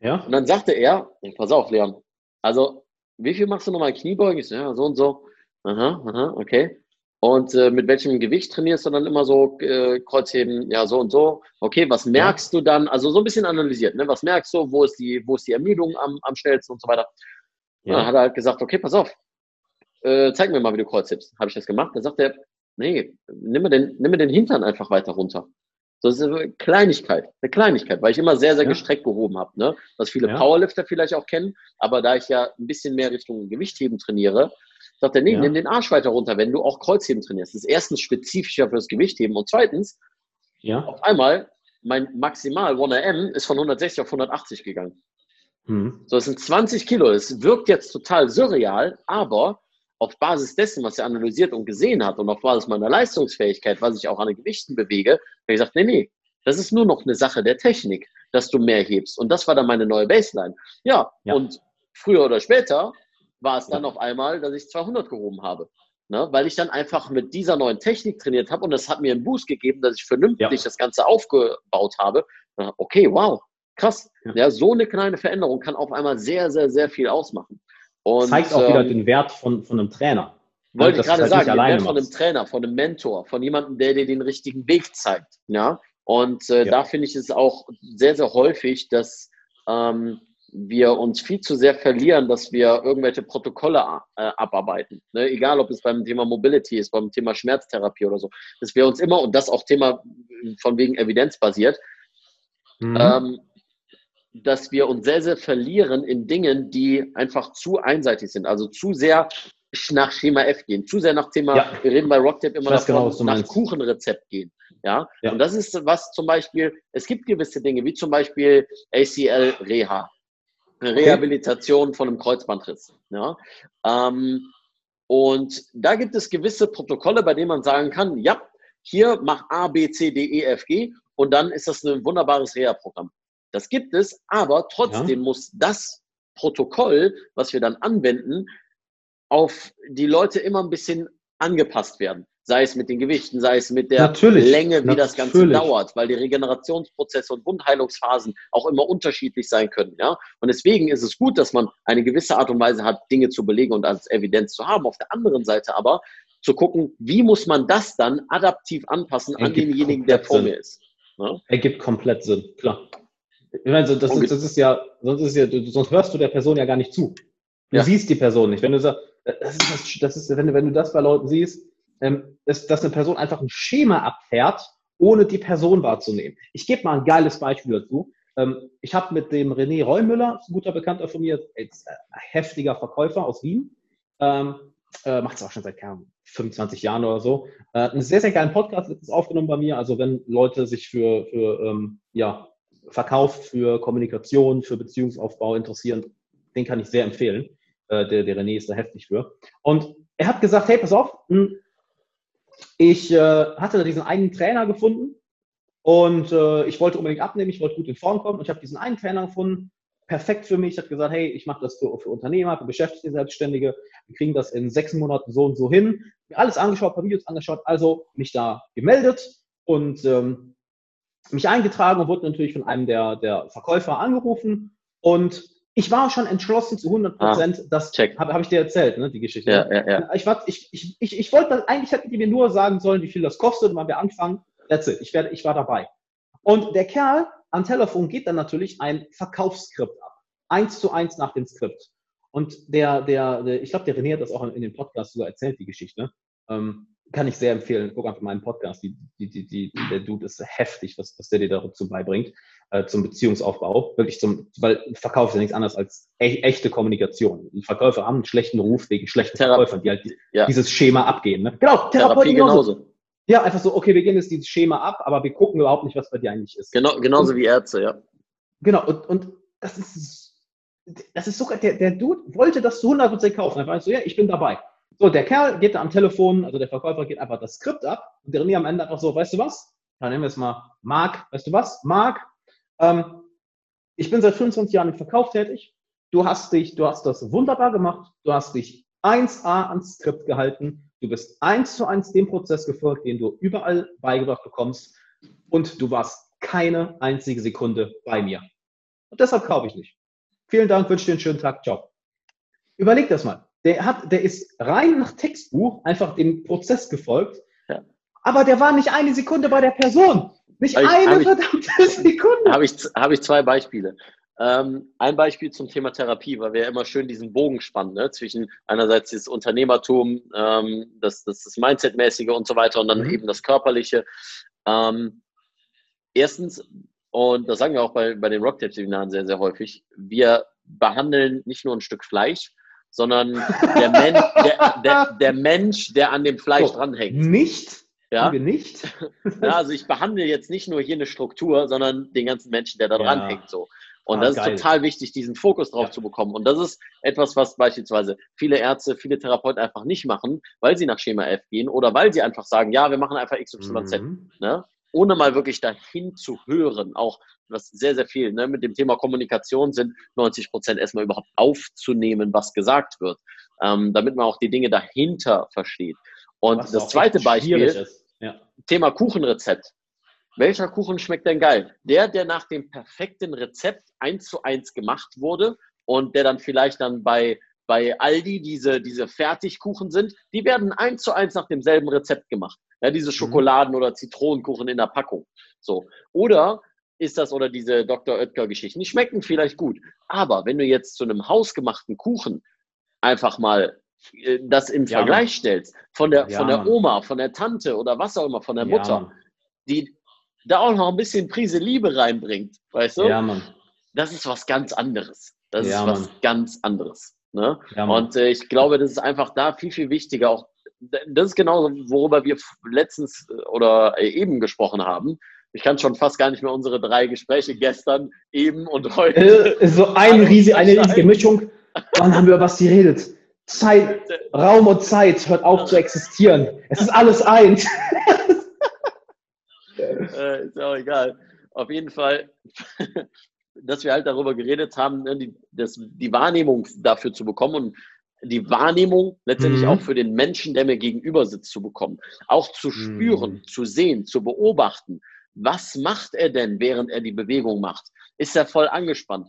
Ja? Und dann sagte er, "Ja, pass auf, Leon, also wie viel machst du nochmal Kniebeugen? Ich so, ja, so und so. Aha, aha, okay. Und äh, mit welchem Gewicht trainierst du dann immer so äh, Kreuzheben? Ja, so und so. Okay, was merkst du dann? Also so ein bisschen analysiert, ne? Was merkst du? Wo ist die, wo ist die Ermüdung am, am schnellsten und so weiter? Ja. Dann hat er halt gesagt, okay, pass auf, äh, zeig mir mal, wie du Kreuzhebst. Habe ich das gemacht? Dann sagt er, nee, nimm mir den, nimm mir den Hintern einfach weiter runter. So, das ist eine Kleinigkeit, eine Kleinigkeit, weil ich immer sehr, sehr Ja. gestreckt gehoben habe, ne? Was viele Ja. Powerlifter vielleicht auch kennen, aber da ich ja ein bisschen mehr Richtung Gewichtheben trainiere, sagt er, nee, Ja. nimm den Arsch weiter runter, wenn du auch Kreuzheben trainierst. Das ist erstens spezifischer für das Gewichtheben und zweitens, Ja. auf einmal, mein Maximal 1RM ist von 160 auf 180 gegangen. Hm. So, es sind 20 Kilo. Es wirkt jetzt total surreal, aber auf Basis dessen, was er analysiert und gesehen hat und auf Basis meiner Leistungsfähigkeit, was ich auch an den Gewichten bewege, habe ich gesagt, nee, nee, das ist nur noch eine Sache der Technik, dass du mehr hebst. Und das war dann meine neue Baseline. Ja, Ja. und früher oder später war es dann Ja. auf einmal, dass ich 200 gehoben habe. Ne? Weil ich dann einfach mit dieser neuen Technik trainiert habe und das hat mir einen Boost gegeben, dass ich vernünftig Ja. das Ganze aufgebaut habe. Okay, wow, krass. Ja. so eine kleine Veränderung kann auf einmal sehr, sehr, sehr viel ausmachen. Und, Zeigt auch wieder ähm, den Wert von, von einem Trainer. wollte dass ich gerade halt sagen, den Wert von einem. Trainer, von einem Mentor, von jemandem, der dir den richtigen Weg zeigt. Ja. Und äh, Ja. da finde ich es auch sehr, sehr häufig, dass ähm, wir uns viel zu sehr verlieren, dass wir irgendwelche Protokolle äh, abarbeiten. Ne? Egal, ob es beim Thema Mobility ist, beim Thema Schmerztherapie oder so. Dass wir uns immer, und das auch Thema von wegen evidenzbasiert, Mhm. ähm, dass wir uns sehr, sehr verlieren in Dingen, die einfach zu einseitig sind, also zu sehr nach Schema F gehen, zu sehr nach Thema, Ja. wir reden bei Rocktap immer davon, genau, nach. Kuchenrezept gehen. Ja? Ja. und das ist was zum Beispiel, es gibt gewisse Dinge, wie zum Beispiel ACL Reha, Rehabilitation von einem Kreuzbandriss. Ja? Ähm, und da gibt es gewisse Protokolle, bei denen man sagen kann, ja, hier mach A, B, C, D, E, F, G und dann ist das ein wunderbares Reha-Programm. Das gibt es, aber trotzdem muss das Protokoll, was wir dann anwenden, auf die Leute immer ein bisschen angepasst werden. Sei es mit den Gewichten, sei es mit der Natürlich, Länge, wie das Ganze natürlich. dauert, weil die Regenerationsprozesse und Wundheilungsphasen auch immer unterschiedlich sein können. Ja? Und deswegen ist es gut, dass man eine gewisse Art und Weise hat, Dinge zu belegen und als Evidenz zu haben. Auf der anderen Seite aber zu gucken, wie muss man das dann adaptiv anpassen an denjenigen, der vor Sinn. mir ist. Ne? Ergibt komplett Sinn, klar. Ich meine, so, das, ist, das ist ja, sonst ist ja, du, sonst hörst du der Person ja gar nicht zu. Du Ja. siehst die Person nicht. Wenn du sagst, das ist, das, das ist wenn, du, wenn du das bei Leuten siehst, ähm, ist, dass eine Person einfach ein Schema abfährt, ohne die Person wahrzunehmen. Ich gebe mal ein geiles Beispiel dazu. Ähm, ich habe mit dem René Reumüller, ein guter Bekannter von mir, jetzt, äh, heftiger Verkäufer aus Wien, ähm, äh, macht es auch schon seit ja, 25 Jahren oder so, äh, einen sehr, sehr geilen Podcast ist aufgenommen bei mir. Also wenn Leute sich für, für ähm, ja, Verkauf, für Kommunikation, für Beziehungsaufbau interessieren, den kann ich sehr empfehlen. Äh, der, der René ist da heftig für. Und er hat gesagt, hey, pass auf, hm, ich äh, hatte da diesen einen Trainer gefunden und äh, ich wollte unbedingt abnehmen, ich wollte gut in Form kommen und ich habe diesen einen Trainer gefunden, perfekt für mich. Ich habe gesagt, hey, ich mache das für, für Unternehmer, für Beschäftigte, Selbstständige. Wir kriegen das in sechs Monaten so und so hin. Mir alles angeschaut, paar Videos angeschaut, also mich da gemeldet und ähm, mich eingetragen und wurde natürlich von einem der, der Verkäufer angerufen und ich war schon entschlossen zu 100 Prozent, ah, das habe hab ich dir erzählt, ne, die Geschichte. Ja, ja, ja. Ich, war, ich, ich, ich, ich wollte, eigentlich hätten die mir nur sagen sollen, wie viel das kostet, und wann wir anfangen. That's it. Ich, werde, ich war dabei. Und der Kerl am Telefon geht dann natürlich ein Verkaufsskript ab. Eins zu eins nach dem Skript. Und der, der, der ich glaube, der René hat das auch in, in dem Podcast sogar erzählt, die Geschichte. Ähm, kann ich sehr empfehlen. Guck einfach mal meinen Podcast. Die, die, die, der Dude ist heftig, was, was der dir dazu beibringt, äh, zum Beziehungsaufbau. Wirklich zum, weil Verkauf ist ja nichts anderes als e echte Kommunikation. Verkäufer haben einen schlechten Ruf wegen schlechten Thera Verkäufern, die halt ja. dieses Schema abgehen. Ne? Genau, Therapie genauso. genauso. Ja, einfach so, okay, wir gehen jetzt dieses Schema ab, aber wir gucken überhaupt nicht, was bei dir eigentlich ist. Genau, genauso und, wie Ärzte, ja. Genau, und, und das ist, das ist sogar, der, der Dude wollte das zu 100% kaufen. Er war so, ja, ich bin dabei. So, der Kerl geht da am Telefon, also der Verkäufer geht einfach das Skript ab und der René am Ende einfach so, weißt du was? Dann nehmen wir es mal Marc, weißt du was? Marc, ähm, ich bin seit 25 Jahren im Verkauf tätig. Du hast dich, du hast das wunderbar gemacht. Du hast dich 1A ans Skript gehalten. Du bist eins zu eins dem Prozess gefolgt, den du überall beigebracht bekommst. Und du warst keine einzige Sekunde bei mir. Und deshalb kaufe ich nicht. Vielen Dank, wünsche dir einen schönen Tag. Ciao. Überleg das mal. Der, hat, der ist rein nach Textbuch einfach dem Prozess gefolgt. Ja. Aber der war nicht eine Sekunde bei der Person. Nicht hab eine ich, verdammte (laughs) Sekunde. Habe ich, hab ich zwei Beispiele. Ähm, ein Beispiel zum Thema Therapie, weil wir immer schön diesen Bogen spannen, ne? zwischen einerseits das Unternehmertum, ähm, das, das, das Mindset-mäßige und so weiter und dann mhm. eben das Körperliche. Ähm, erstens, und das sagen wir auch bei, bei den Rocktape-Seminaren sehr, sehr häufig, wir behandeln nicht nur ein Stück Fleisch, sondern der, Men der, der, der, Mensch, der an dem Fleisch so, dranhängt. Nicht? Ja? Wir nicht? ja, also ich behandle jetzt nicht nur hier eine Struktur, sondern den ganzen Menschen, der da ja. dranhängt. So. Und ah, das geil. ist total wichtig, diesen Fokus drauf ja. zu bekommen. Und das ist etwas, was beispielsweise viele Ärzte, viele Therapeuten einfach nicht machen, weil sie nach Schema F gehen oder weil sie einfach sagen, ja, wir machen einfach XYZ. Mhm. Ne? Ohne mal wirklich dahin zu hören, auch was sehr, sehr viel ne? mit dem Thema Kommunikation sind 90 Prozent erstmal überhaupt aufzunehmen, was gesagt wird, ähm, damit man auch die Dinge dahinter versteht. Und was das zweite Beispiel, ja. Thema Kuchenrezept. Welcher Kuchen schmeckt denn geil? Der, der nach dem perfekten Rezept eins zu eins gemacht wurde und der dann vielleicht dann bei, bei Aldi diese, diese Fertigkuchen sind, die werden eins zu eins nach demselben Rezept gemacht. Ja, diese mhm. Schokoladen- oder Zitronenkuchen in der Packung. So. Oder ist das oder diese Dr. Oetker-Geschichten, die schmecken vielleicht gut. Aber wenn du jetzt zu einem hausgemachten Kuchen einfach mal äh, das im ja, Vergleich Mann. stellst, von der, ja, von der Oma, von der Tante oder was auch immer, von der Mutter, ja, die da auch noch ein bisschen Prise Liebe reinbringt, weißt du? Ja, Mann. Das ist was ganz anderes. Das ist was ganz anderes. Ne? Und äh, ich glaube, das ist einfach da viel, viel wichtiger. Auch das ist genau, worüber wir letztens äh, oder äh, eben gesprochen haben. Ich kann schon fast gar nicht mehr unsere drei Gespräche gestern, eben und heute. Äh, so ein (laughs) riesig, eine riesige Mischung. Wann haben wir über was geredet? Zeit, Raum und Zeit hört auf zu existieren. Es ist alles eins. (laughs) äh, ist auch egal. Auf jeden Fall, (laughs) dass wir halt darüber geredet haben, ne, die, das, die Wahrnehmung dafür zu bekommen und die Wahrnehmung letztendlich mhm. auch für den Menschen, der mir gegenüber sitzt, zu bekommen. Auch zu spüren, mhm. zu sehen, zu beobachten. Was macht er denn, während er die Bewegung macht? Ist er voll angespannt?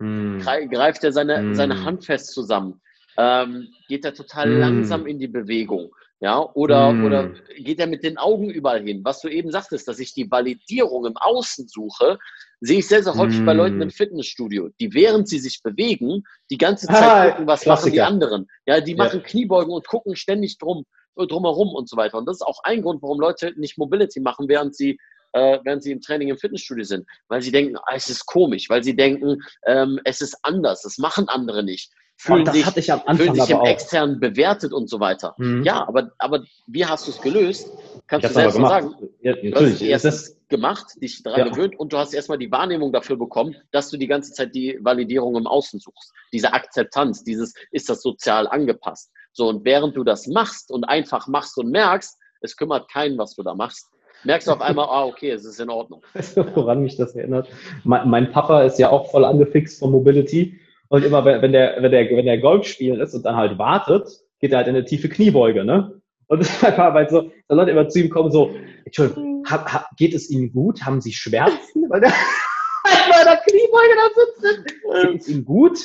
Mhm. Greift er seine, seine mhm. Hand fest zusammen? Ähm, geht er total mhm. langsam in die Bewegung? Ja, oder, mm. oder geht er mit den Augen überall hin? Was du eben sagtest, dass ich die Validierung im Außen suche, sehe ich sehr, sehr häufig mm. bei Leuten im Fitnessstudio, die während sie sich bewegen, die ganze Zeit ah, gucken, was Klassiker. machen die anderen. Ja, die machen ja. Kniebeugen und gucken ständig drum. drumherum und so weiter. Und das ist auch ein Grund, warum Leute nicht Mobility machen, während sie äh, während sie im Training im Fitnessstudio sind, weil sie denken, ah, es ist komisch, weil sie denken, ähm, es ist anders, das machen andere nicht fühlen sich, fühlen sich im auch. externen bewertet und so weiter. Mhm. Ja, aber, aber wie hast du es gelöst? Kannst Ich du selbst mal sagen. Ja, Du hast es gemacht, dich daran Ja. gewöhnt und du hast erstmal die Wahrnehmung dafür bekommen, dass du die ganze Zeit die Validierung im Außen suchst. Diese Akzeptanz, dieses, ist das sozial angepasst? So, und während du das machst und einfach machst und merkst, es kümmert keinen, was du da machst, merkst du auf einmal, ah, okay, es ist in Ordnung. (laughs) Woran mich das erinnert? Mein, mein Papa ist ja auch voll angefixt von Mobility. Und immer, wenn der, wenn der, wenn der Golf spielen ist und dann halt wartet, geht er halt in eine tiefe Kniebeuge, ne? Und (laughs) das ist einfach halt so, da Leute immer zu ihm kommen so, Entschuldigung, ha, ha, geht es Ihnen gut? Haben Sie Schmerzen? Weil der (laughs) bei der Kniebeuge da sitzt. Geht es Ihnen gut?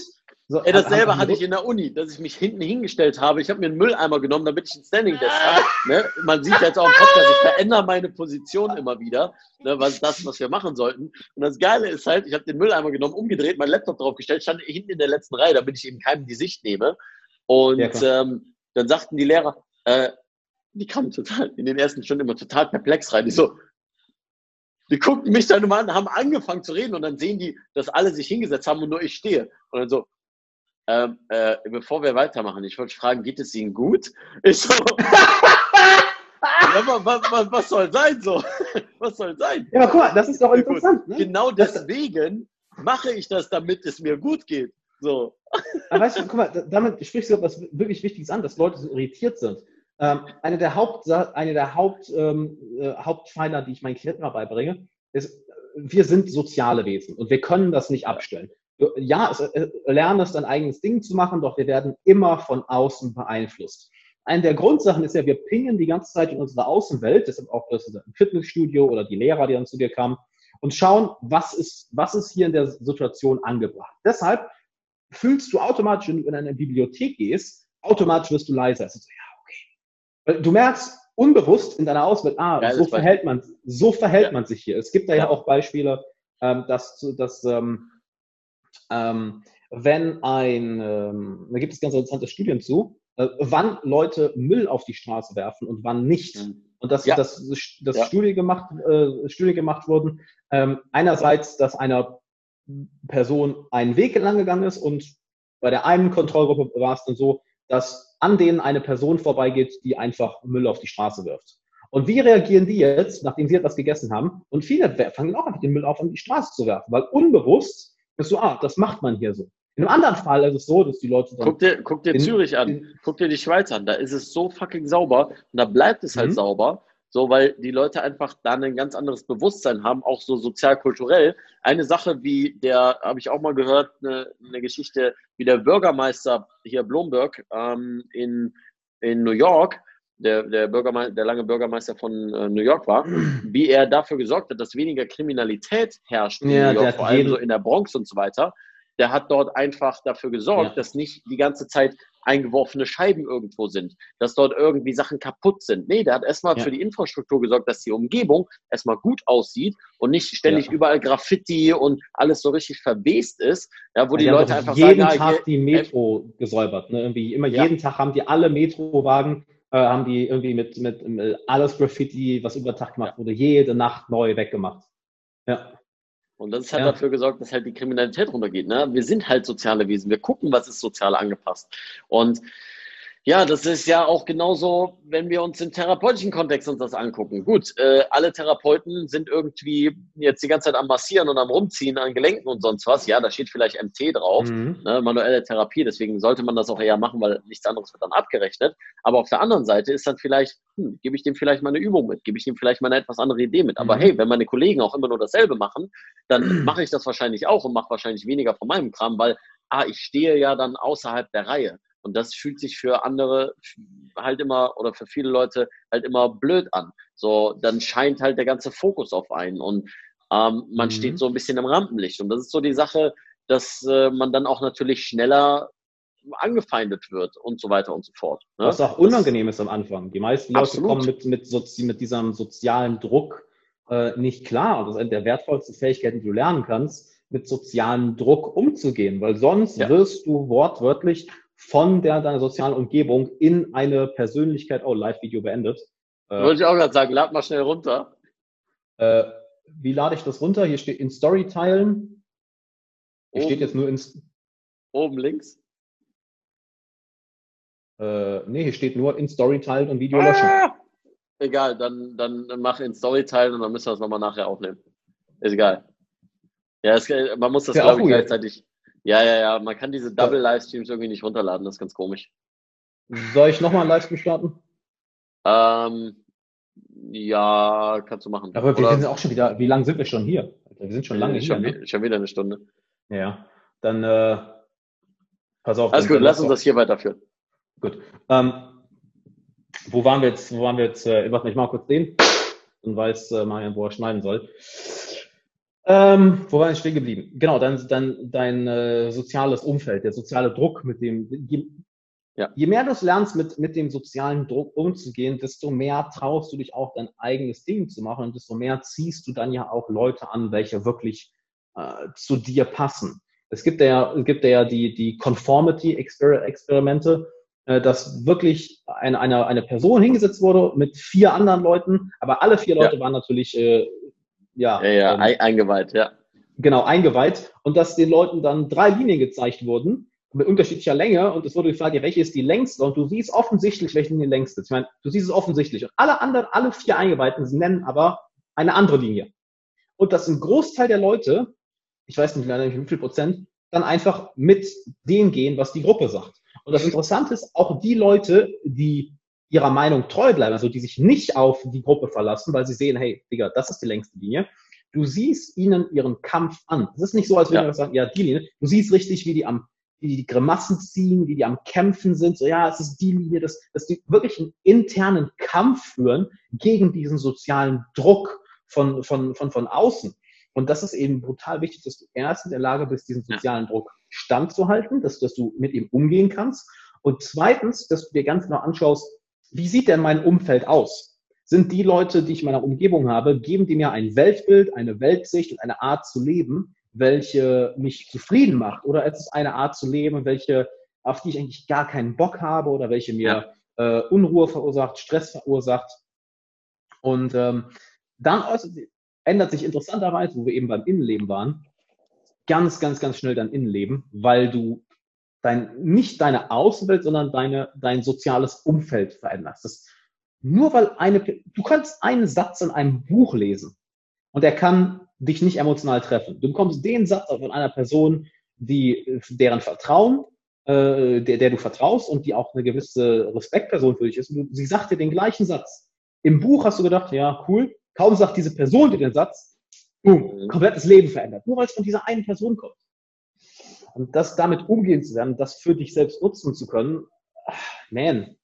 So, Ey, dasselbe hatte ich in der Uni, dass ich mich hinten hingestellt habe. Ich habe mir einen Mülleimer genommen, damit ich ein Standing Desk habe. Ne? Man sieht jetzt auch im Podcast, ich verändere meine Position immer wieder, ne? was das, was wir machen sollten. Und das Geile ist halt, ich habe den Mülleimer genommen, umgedreht, meinen Laptop draufgestellt, stand hinten in der letzten Reihe, damit ich eben keinem die Sicht nehme. Und Ja, ähm, dann sagten die Lehrer, äh, die kamen total in den ersten Stunden immer total perplex rein. Die so, die guckten mich dann immer an, haben angefangen zu reden und dann sehen die, dass alle sich hingesetzt haben und nur ich stehe. Und dann so, ähm, äh, bevor wir weitermachen, ich wollte fragen, geht es Ihnen gut? Ich so, (laughs) ja, wa- wa- wa- was soll sein so? (laughs) Was soll sein? Ja, aber guck mal, das ist doch interessant. Ne? Genau deswegen mache ich das, damit es mir gut geht. So. Aber weißt du, guck mal, da- damit sprichst du etwas wirklich Wichtiges an, dass Leute so irritiert sind. Ähm, eine der, Haupt, eine der Haupt, ähm, äh, Hauptpfeiler, die ich meinen Klienten mal beibringe, ist, äh, wir sind soziale Wesen und wir können das nicht abstellen. Ja, es, äh, lerne es dein eigenes Ding zu machen, doch wir werden immer von außen beeinflusst. Eine der Grundsachen ist ja, wir pingen die ganze Zeit in unsere Außenwelt, deshalb auch das Fitnessstudio oder die Lehrer, die dann zu dir kamen, und schauen, was ist, was ist hier in der Situation angebracht. Deshalb fühlst du automatisch, wenn du in eine Bibliothek gehst, automatisch wirst du leiser. Es ist so, ja, okay. Du merkst unbewusst in deiner Auswelt, ah, Geiles so verhält man, so verhält Ja. man sich hier. Es gibt da ja, Ja. auch Beispiele, ähm, dass, dass ähm, ähm, wenn ein, ähm, da gibt es ganz interessante Studien zu, äh, wann Leute Müll auf die Straße werfen und wann nicht. Und dass Ja. das, das Ja. Studie gemacht, äh, Studie gemacht wurden, ähm, einerseits, dass einer Person einen Weg lang gegangen ist und bei der einen Kontrollgruppe war es dann so, dass an denen eine Person vorbeigeht, die einfach Müll auf die Straße wirft. Und wie reagieren die jetzt, nachdem sie etwas gegessen haben? Und viele fangen auch einfach den Müll auf, an die Straße zu werfen, weil unbewusst ist so, ah, das macht man hier so. In einem anderen Fall ist es so, dass die Leute dann Guck dir, guck dir In- Zürich an, in- guck dir die Schweiz an. Da ist es so fucking sauber und da bleibt es halt Mhm. sauber. So, weil die Leute einfach da ein ganz anderes Bewusstsein haben, auch so sozial-kulturell. Eine Sache, wie der, habe ich auch mal gehört, eine, eine Geschichte, wie der Bürgermeister hier Bloomberg ähm, in, in New York, der, der, Bürgermeister, der lange Bürgermeister von äh, New York war, (clears throat) wie er dafür gesorgt hat, dass weniger Kriminalität herrscht in Ja, New der York, vor allem so in der Bronx und so weiter. Der hat dort einfach dafür gesorgt, Ja. dass nicht die ganze Zeit eingeworfene Scheiben irgendwo sind, dass dort irgendwie Sachen kaputt sind. Nee, der hat erstmal Ja. für die Infrastruktur gesorgt, dass die Umgebung erstmal gut aussieht und nicht ständig Ja. überall Graffiti und alles so richtig verwest ist, ja, wo die, haben Leute einfach jeden sagen, ah, Tag die Metro gesäubert. Ne? Irgendwie immer jeden Tag haben die alle Metrowagen, äh, haben die irgendwie mit, mit, äh, alles Graffiti, was über Tag gemacht wurde, jede Nacht neu weggemacht. Ja. Und das hat Ja. dafür gesorgt, dass halt die Kriminalität runtergeht. Ne? Wir sind halt soziale Wesen. Wir gucken, was ist sozial angepasst. Und ja, das ist ja auch genauso, wenn wir uns im therapeutischen Kontext uns das angucken. Gut, äh, alle Therapeuten sind irgendwie jetzt die ganze Zeit am Massieren und am Rumziehen an Gelenken und sonst was. Ja, da steht vielleicht MT drauf, Mhm. ne, manuelle Therapie. Deswegen sollte man das auch eher machen, weil nichts anderes wird dann abgerechnet. Aber auf der anderen Seite ist dann vielleicht, hm, gebe ich dem vielleicht mal eine Übung mit, gebe ich dem vielleicht mal eine etwas andere Idee mit. Aber Mhm. hey, wenn meine Kollegen auch immer nur dasselbe machen, dann mache ich das wahrscheinlich auch und mache wahrscheinlich weniger von meinem Kram, weil ah, ich stehe ja dann außerhalb der Reihe. Und das fühlt sich für andere halt immer oder für viele Leute halt immer blöd an. So, dann scheint halt der ganze Fokus auf einen und ähm, man Mhm. steht so ein bisschen im Rampenlicht. Und das ist so die Sache, dass äh, man dann auch natürlich schneller angefeindet wird und so weiter und so fort. ne? Was auch unangenehm ist am Anfang. Die meisten Leute Absolut. kommen mit, mit, sozi mit diesem sozialen Druck äh, nicht klar. Und das ist eine der wertvollsten Fähigkeiten, die du lernen kannst, mit sozialem Druck umzugehen. Weil sonst Ja. wirst du wortwörtlich von der, deiner sozialen Umgebung in eine Persönlichkeit, oh, Live-Video beendet. Äh, Wollte ich auch gerade sagen, lad mal schnell runter. äh, wie lade ich das runter? Hier steht in Story teilen. Hier Oben. steht jetzt nur in, Oben links. äh, nee, hier steht nur in Story teilen und Video löschen. Ah! Egal, dann, dann mach in Story teilen und dann müssen wir das nochmal nachher aufnehmen. Ist egal. Ja, es, man muss das, Ja, glaube ich, gleichzeitig. Ja, ja, ja, man kann diese Double-Livestreams irgendwie nicht runterladen, das ist ganz komisch. Soll ich nochmal einen Livestream starten? Ähm, ja, kannst du machen. Aber wir Oder- sind auch schon wieder, wie lange sind wir schon hier? Wir sind schon lange hier. schon, Ne? wi- schon wieder eine Stunde. Ja, dann äh, pass auf. Alles gut, lass uns das hier weiterführen. Gut. Ähm, wo waren wir jetzt? Wo waren wir jetzt? Äh, warte, ich mach mal kurz den. Dann weiß äh, Marian, wo er schneiden soll. Ähm, wo waren wir stehen geblieben? Genau, dann, dann dein äh, soziales Umfeld, der soziale Druck, mit dem je, Ja. je mehr du es lernst, mit, mit dem sozialen Druck umzugehen, desto mehr traust du dich auch dein eigenes Ding zu machen und desto mehr ziehst du dann ja auch Leute an, welche wirklich äh, zu dir passen. Es gibt ja, es gibt ja die, die Conformity-Experimente, äh, dass wirklich eine, eine, eine Person hingesetzt wurde mit vier anderen Leuten, aber alle vier Leute waren natürlich äh, ja, Ja, ja, ähm, ei- eingeweiht, ja. genau eingeweiht und dass den Leuten dann drei Linien gezeigt wurden mit unterschiedlicher Länge und es wurde gefragt, ja, welche ist die längste und du siehst offensichtlich, welche Linie die längste ist. Ich meine, du siehst es offensichtlich und alle anderen, alle vier Eingeweihten nennen aber eine andere Linie. Und dass ein Großteil der Leute, ich weiß nicht leider nicht wie viel Prozent, dann einfach mit dem gehen, was die Gruppe sagt. Und das Interessante ist, auch die Leute, die ihrer Meinung treu bleiben, also die sich nicht auf die Gruppe verlassen, weil sie sehen, hey, Digga, das ist die längste Linie. Du siehst ihnen ihren Kampf an. Es ist nicht so, als würde Ja. man sagen, ja, die Linie. Du siehst richtig, wie die am, wie die Grimassen ziehen, wie die am Kämpfen sind. So, ja, es ist die Linie, dass, dass die wirklich einen internen Kampf führen gegen diesen sozialen Druck von, von, von, von außen. Und das ist eben brutal wichtig, dass du erst in der Lage bist, diesen Ja. sozialen Druck standzuhalten, dass, dass du mit ihm umgehen kannst. Und zweitens, dass du dir ganz genau anschaust, wie sieht denn mein Umfeld aus? Sind die Leute, die ich in meiner Umgebung habe, geben die mir ein Weltbild, eine Weltsicht und eine Art zu leben, welche mich zufrieden macht? Oder ist es eine Art zu leben, welche, auf die ich eigentlich gar keinen Bock habe oder welche mir äh, Unruhe verursacht, Stress verursacht? Und ähm, dann ändert sich interessanterweise, wo wir eben beim Innenleben waren, ganz, ganz, ganz schnell dein Innenleben, weil du dein, nicht deine Außenwelt, sondern deine, dein soziales Umfeld veränderst. Das, nur weil eine, du kannst einen Satz in einem Buch lesen und er kann dich nicht emotional treffen. Du bekommst den Satz von einer Person, die, deren Vertrauen, äh, der, der du vertraust und die auch eine gewisse Respektperson für dich ist. Und sie sagt dir den gleichen Satz. Im Buch hast du gedacht, ja, cool. Kaum sagt diese Person dir den Satz, boom, Mhm. komplettes Leben verändert. Nur weil es von dieser einen Person kommt. Und das damit umgehen zu lernen, das für dich selbst nutzen zu können, ah, man,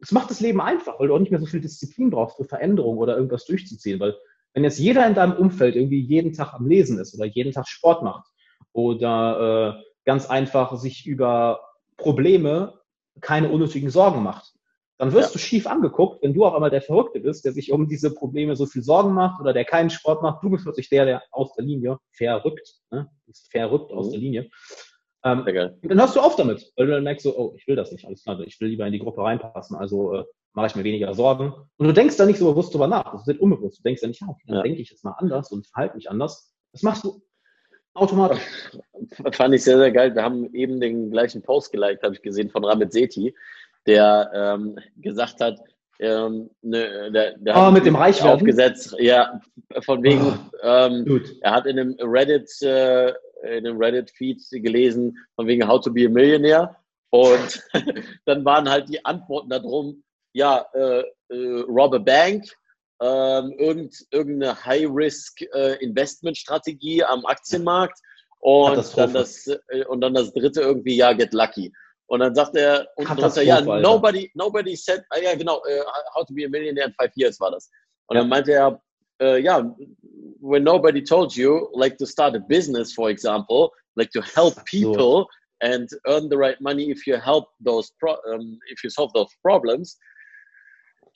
es macht das Leben einfach, weil du auch nicht mehr so viel Disziplin brauchst für Veränderung oder irgendwas durchzuziehen. Weil wenn jetzt jeder in deinem Umfeld irgendwie jeden Tag am Lesen ist oder jeden Tag Sport macht oder äh, ganz einfach sich über Probleme keine unnötigen Sorgen macht, dann wirst Ja. du schief angeguckt, wenn du auf einmal der Verrückte bist, der sich um diese Probleme so viel Sorgen macht oder der keinen Sport macht. Du bist plötzlich der, der aus der Linie verrückt, ne? ist verrückt aus Mhm. der Linie. Ähm, dann hörst du auf damit, weil du dann merkst so, oh, ich will das nicht, alles klar, ich will lieber in die Gruppe reinpassen, also äh, mache ich mir weniger Sorgen. Und du denkst da nicht so bewusst drüber nach, das ist unbewusst. Du denkst ja nicht, ja, okay, dann Ja. denke ich jetzt mal anders und verhalte mich anders. Das machst du automatisch. Fand ich sehr, sehr geil. Wir haben eben den gleichen Post geliked, habe ich gesehen, von Ramit Seti, der ähm, gesagt hat, ähm, ne, der, der hat mit dem Reichwerden? aufgesetzt, ja, von wegen, ähm, Gut. er hat in einem Reddit, äh, in einem Reddit-Feed gelesen, von wegen How to be a Millionaire. Und (laughs) dann waren halt die Antworten darum, ja, äh, äh, rob a bank, ähm, irgend, irgendeine High-Risk-Investment-Strategie am Aktienmarkt und dann, das, äh, und dann das dritte irgendwie, ja, get lucky. Und dann sagt er unten drunter, ja, nobody, nobody said, ah, ja, genau, äh, How to be a Millionaire in five years war das. Und Ja. dann meinte er, äh, ja, when nobody told you, like to start a business, for example, like to help Ach so. people and earn the right money if you help those, pro um, if you solve those problems.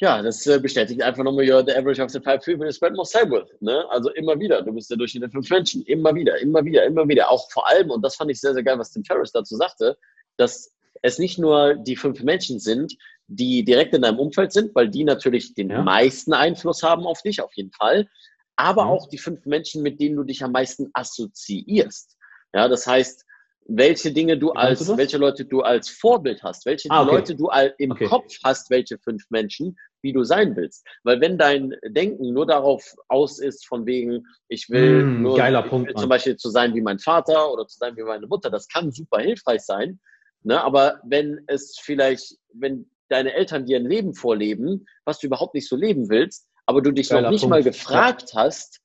Ja, das äh, bestätigt einfach nochmal, you're the average of the five people you spend most time with. Ne? Also immer wieder, du bist der Durchschnitt der fünf Menschen. Immer wieder, immer wieder, immer wieder. Auch vor allem, und das fand ich sehr, sehr geil, was Tim Ferriss dazu sagte, dass es nicht nur die fünf Menschen sind, die direkt in deinem Umfeld sind, weil die natürlich den Ja. meisten Einfluss haben auf dich, auf jeden Fall, aber Mhm. auch die fünf Menschen, mit denen du dich am meisten assoziierst. Ja, das heißt, welche Dinge du als, du welche Leute du als Vorbild hast, welche Ah, okay. Leute du all, im Okay. Kopf hast, welche fünf Menschen, wie du sein willst. Weil wenn dein Denken nur darauf aus ist, von wegen, ich will Mm, nur ich Punkt, will zum Beispiel zu sein wie mein Vater oder zu sein wie meine Mutter, das kann super hilfreich sein. Ne? Aber wenn es vielleicht, wenn deine Eltern dir ein Leben vorleben, was du überhaupt nicht so leben willst, aber du dich Geiler noch nicht Punkt. mal gefragt hast,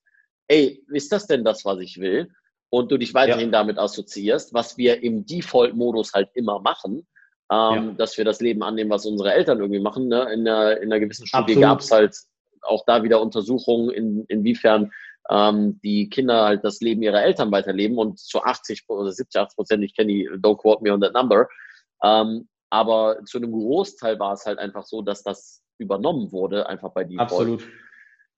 ey, ist das denn das, was ich will? Und du dich weiterhin damit assoziierst, was wir im Default-Modus halt immer machen, ähm, Ja. dass wir das Leben annehmen, was unsere Eltern irgendwie machen. Ne? In, einer, in einer gewissen Studie gab es halt auch da wieder Untersuchungen, in, inwiefern ähm, die Kinder halt das Leben ihrer Eltern weiterleben und zu 80 oder 70, 80 Prozent, ich kenne die, don't quote me on that number, ähm, aber zu einem Großteil war es halt einfach so, dass das übernommen wurde, einfach bei Default. Absolut.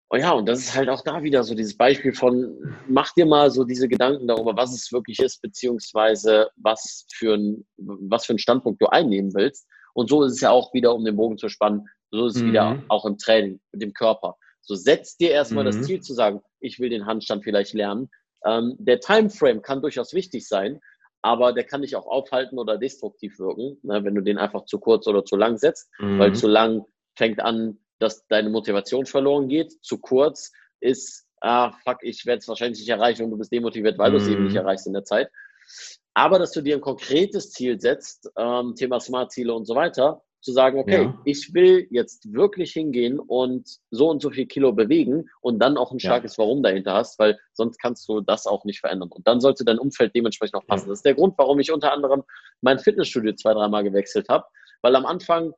Und ja, und das ist halt auch da wieder so dieses Beispiel von, mach dir mal so diese Gedanken darüber, was es wirklich ist, beziehungsweise was für ein, was für einen Standpunkt du einnehmen willst. Und so ist es ja auch wieder, um den Bogen zu spannen, so ist es Mhm. wieder auch im Training, mit dem Körper. So setz dir erstmal Mhm. das Ziel zu sagen, ich will den Handstand vielleicht lernen. Ähm, der Timeframe kann durchaus wichtig sein, aber der kann dich auch aufhalten oder destruktiv wirken, ne, wenn du den einfach zu kurz oder zu lang setzt Mhm. weil zu lang fängt an, dass deine Motivation verloren geht. Zu kurz ist, ah, fuck, ich werde es wahrscheinlich nicht erreichen und du bist demotiviert, weil du es Mhm. eben nicht erreichst in der Zeit. Aber dass du dir ein konkretes Ziel setzt, ähm, Thema Smart-Ziele und so weiter, zu sagen, okay, Ja. ich will jetzt wirklich hingehen und so und so viel Kilo bewegen und dann auch ein Ja. starkes Warum dahinter hast, weil sonst kannst du das auch nicht verändern. Und dann sollte dein Umfeld dementsprechend auch passen. Ja. Das ist der Grund, warum ich unter anderem mein Fitnessstudio zwei, dreimal gewechselt habe, weil am Anfang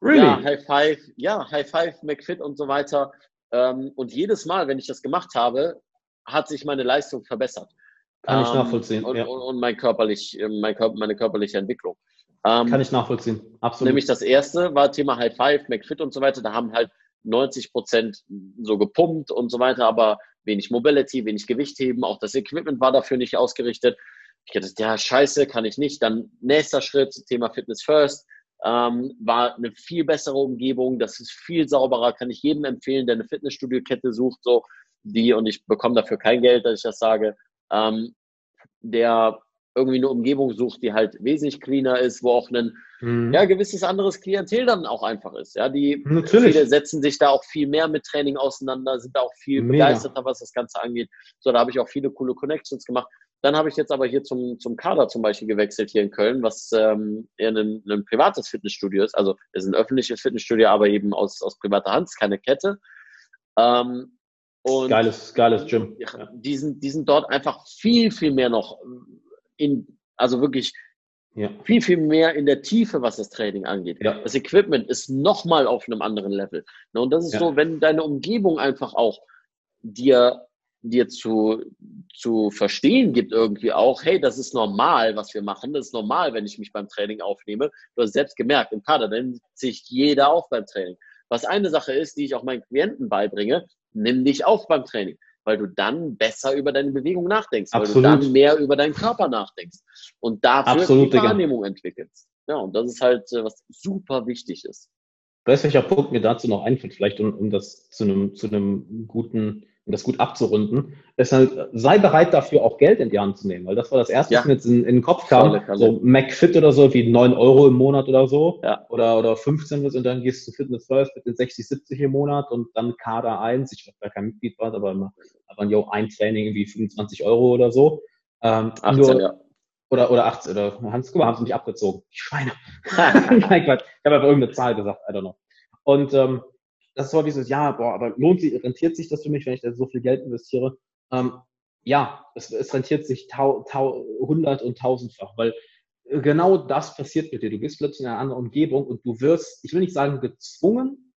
Really? ja, High Five, ja, High Five, McFit und so weiter. Ähm, und jedes Mal, wenn ich das gemacht habe, hat sich meine Leistung verbessert. Kann ich Ähm, nachvollziehen. Und, ja. und, und mein körperlich, äh, mein Körper, meine körperliche Entwicklung. Ähm, Kann ich nachvollziehen. Absolut. Nämlich das erste war Thema High Five, McFit und so weiter. Da haben halt 90 Prozent so gepumpt und so weiter, aber wenig Mobility, wenig Gewichtheben. Auch das Equipment war dafür nicht ausgerichtet. Ich dachte, ja, scheiße, kann ich nicht. Dann nächster Schritt, Thema Fitness First. Ähm, war eine viel bessere Umgebung. Das ist viel sauberer. Kann ich jedem empfehlen, der eine Fitnessstudio-Kette sucht, so die, und ich bekomme dafür kein Geld, dass ich das sage, ähm, der irgendwie eine Umgebung sucht, die halt wesentlich cleaner ist, wo auch ein Mhm. ja, gewisses anderes Klientel dann auch einfach ist. Ja, die Natürlich. viele setzen sich da auch viel mehr mit Training auseinander, sind da auch viel Mega. begeisterter, was das Ganze angeht. So, da habe ich auch viele coole Connections gemacht. Dann habe ich jetzt aber hier zum, zum Kader zum Beispiel gewechselt hier in Köln, was ähm, eher ein, ein privates Fitnessstudio ist. Also es ist ein öffentliches Fitnessstudio, aber eben aus, aus privater Hand, ist keine Kette. Ähm, und Geiles, geiles Gym. die, sind, die sind dort einfach viel, viel mehr noch in, also wirklich Ja. viel, viel mehr in der Tiefe, was das Training angeht. Ja. Das Equipment ist nochmal auf einem anderen Level. Und das ist Ja. so, wenn deine Umgebung einfach auch dir, dir zu, zu verstehen gibt irgendwie auch, hey, das ist normal, was wir machen. Das ist normal, wenn ich mich beim Training aufnehme. Du hast selbst gemerkt, im Kader, dann nimmt sich jeder auf beim Training. Was eine Sache ist, die ich auch meinen Klienten beibringe, nimm dich auf beim Training, weil du dann besser über deine Bewegung nachdenkst, weil Absolut. du dann mehr über deinen Körper nachdenkst und dafür Absolut, die Digga. Wahrnehmung entwickelst. Ja, und das ist halt, äh, was super wichtig ist. Weißt du, welcher Punkt mir dazu noch einfällt, vielleicht um, um das zu einem, zu einem guten, um das gut abzurunden, ist halt, sei bereit dafür auch Geld in die Hand zu nehmen, weil das war das erste, Ja. was mir jetzt in, in den Kopf kam, so McFit oder so, wie 9 Euro im Monat oder so, Ja. oder, oder 15 was und dann gehst du Fitness First mit den 60, 70 im Monat und dann Kader 1, ich weiß gar kein Mitglied war, aber immer, aber yo, ein Training irgendwie 25 Euro oder so. Ähm, 18, nur, ja. oder, oder 18, oder Hans, guck mal, haben sie mich abgezogen. Die Schweine. (laughs) (laughs) Nein, Quatsch. Ich habe einfach irgendeine Zahl gesagt, I don't know. Und ähm, das ist so dieses, ja, boah, aber lohnt sich, rentiert sich das für mich, wenn ich da so viel Geld investiere? Ähm, ja, es, es rentiert sich hundert und tausendfach, weil äh, genau das passiert mit dir. Du bist plötzlich in einer anderen Umgebung und du wirst, ich will nicht sagen gezwungen,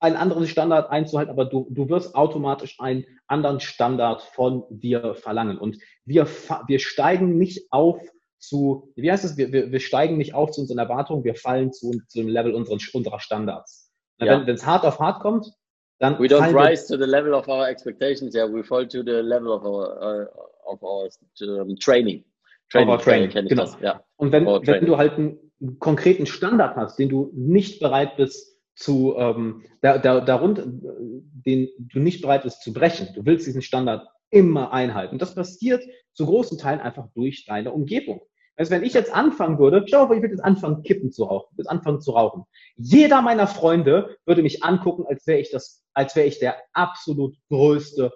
einen anderen Standard einzuhalten, aber du, du wirst automatisch einen anderen Standard von dir verlangen. Und wir, wir steigen nicht auf zu, wie heißt es, wir, wir, wir steigen nicht auf zu unseren Erwartungen, wir fallen zu, zu dem Level unseren, unserer Standards. Ja. Wenn es hart auf hart kommt, dann We don't rise to the level of our expectations, yeah, we fall to the level of our, uh, of our um, training. Training, Overtraining, kenne ich genau. das, ja. Und wenn, wenn du halt einen konkreten Standard hast, den du nicht bereit bist zu, ähm, da, da, darunter, den du nicht bereit bist zu brechen, du willst diesen Standard immer einhalten. Das passiert zu großen Teilen einfach durch deine Umgebung. Also wenn ich jetzt anfangen würde, schau, ich würde jetzt anfangen, Kippen zu rauchen, jetzt anfangen zu rauchen. Jeder meiner Freunde würde mich angucken, als wäre ich das, als wäre ich der absolut größte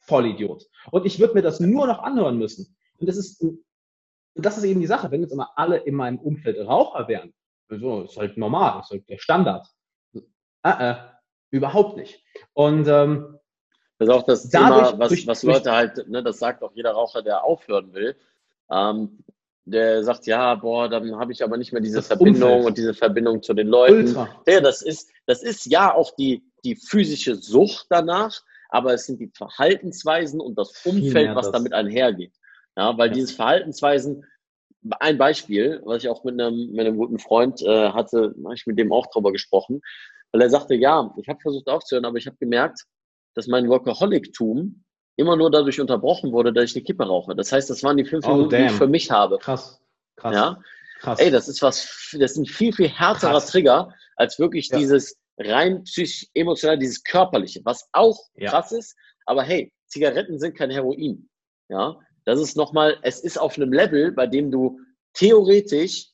Vollidiot. Und ich würde mir das nur noch anhören müssen. Und das ist, und das ist eben die Sache, wenn jetzt immer alle in meinem Umfeld Raucher wären, so, ist halt normal, ist halt der Standard. Äh, äh, überhaupt nicht. Und ähm, Das ist auch das Thema, was, was Leute halt, ne, das sagt auch jeder Raucher, der aufhören will. Ähm, der sagt, ja, boah, dann habe ich aber nicht mehr diese Das Verbindung Umfeld. und diese Verbindung zu den Leuten. Ultra. Ja, das ist, das ist ja auch die, die physische Sucht danach, aber es sind die Verhaltensweisen und das Umfeld, was das. damit einhergeht. Ja, weil Ja. dieses Verhaltensweisen, ein Beispiel, was ich auch mit einem, mit einem guten Freund äh, hatte, habe ich mit dem auch drüber gesprochen, weil er sagte, ja, ich habe versucht aufzuhören, aber ich habe gemerkt, dass mein Workaholic-Tum immer nur dadurch unterbrochen wurde, dass ich eine Kippe rauche. Das heißt, das waren die fünf Oh, Minuten, die ich damn. für mich habe. krass, krass, Ja, krass. ey, das ist was, das ist ein viel, viel härterer Krass. Trigger, als wirklich Ja. dieses rein psychisch emotional, dieses körperliche, was auch Ja. krass ist. Aber hey, Zigaretten sind kein Heroin. Ja, das ist nochmal, es ist auf einem Level, bei dem du theoretisch,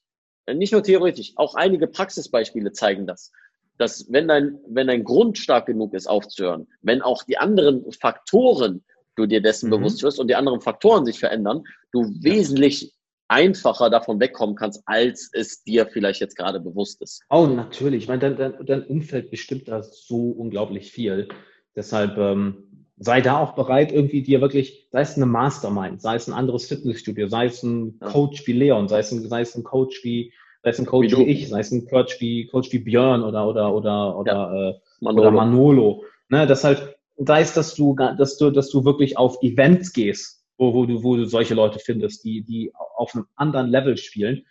nicht nur theoretisch, auch einige Praxisbeispiele zeigen das, dass wenn dein, wenn dein Grund stark genug ist aufzuhören, wenn auch die anderen Faktoren du dir dessen Mhm. bewusst wirst und die anderen Faktoren sich verändern, du wesentlich einfacher davon wegkommen kannst, als es dir vielleicht jetzt gerade bewusst ist. Oh, natürlich. Ich meine, dein, dein, dein Umfeld bestimmt da so unglaublich viel. Deshalb ähm, sei da auch bereit, irgendwie dir wirklich, sei es eine Mastermind, sei es ein anderes Fitnessstudio, sei es ein Ja. Coach wie Leon, sei es ein, sei es ein Coach wie, sei es ein Coach Wie wie, ich, sei es ein Coach wie, Coach wie Björn oder, oder, oder, oder, äh, Manolo. oder Manolo. Ne, das halt, sei es, dass du, dass du, dass du wirklich auf Events gehst, wo, wo du, wo du solche Leute findest, die, die auf einem anderen Level spielen.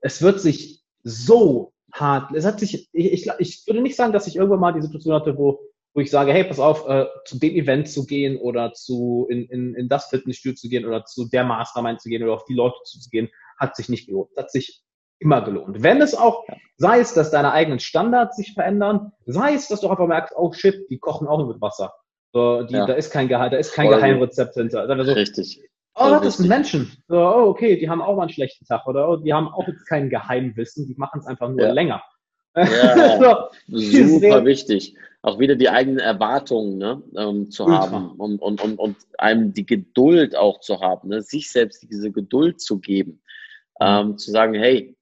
Es wird sich so hart, es hat sich, ich, ich, ich würde nicht sagen, dass ich irgendwann mal die Situation hatte, wo, wo ich sage, hey, pass auf, äh, zu dem Event zu gehen oder zu, in, in, in das Fitnessstudio zu gehen oder zu der Mastermind zu gehen oder auf die Leute zu gehen, hat sich nicht gelohnt. Hat sich immer gelohnt. Wenn es auch, sei es, dass deine eigenen Standards sich verändern, sei es, dass du einfach merkst, oh shit, die kochen auch nur mit Wasser. So, die, Ja. Da ist kein, Geheim, da ist kein Voll. Geheimrezept hinter. So, Richtig. oh, voll das sind wichtig. Menschen. So, oh, okay, die haben auch mal einen schlechten Tag oder oh, die haben auch jetzt kein Geheimwissen, die machen es einfach nur Ja. länger. Ja. (laughs) so, Super wichtig. Auch wieder die eigenen Erwartungen ne, ähm, zu Ultra. haben und, und, und, und einem die Geduld auch zu haben, ne, sich selbst diese Geduld zu geben, ähm, zu sagen, hey,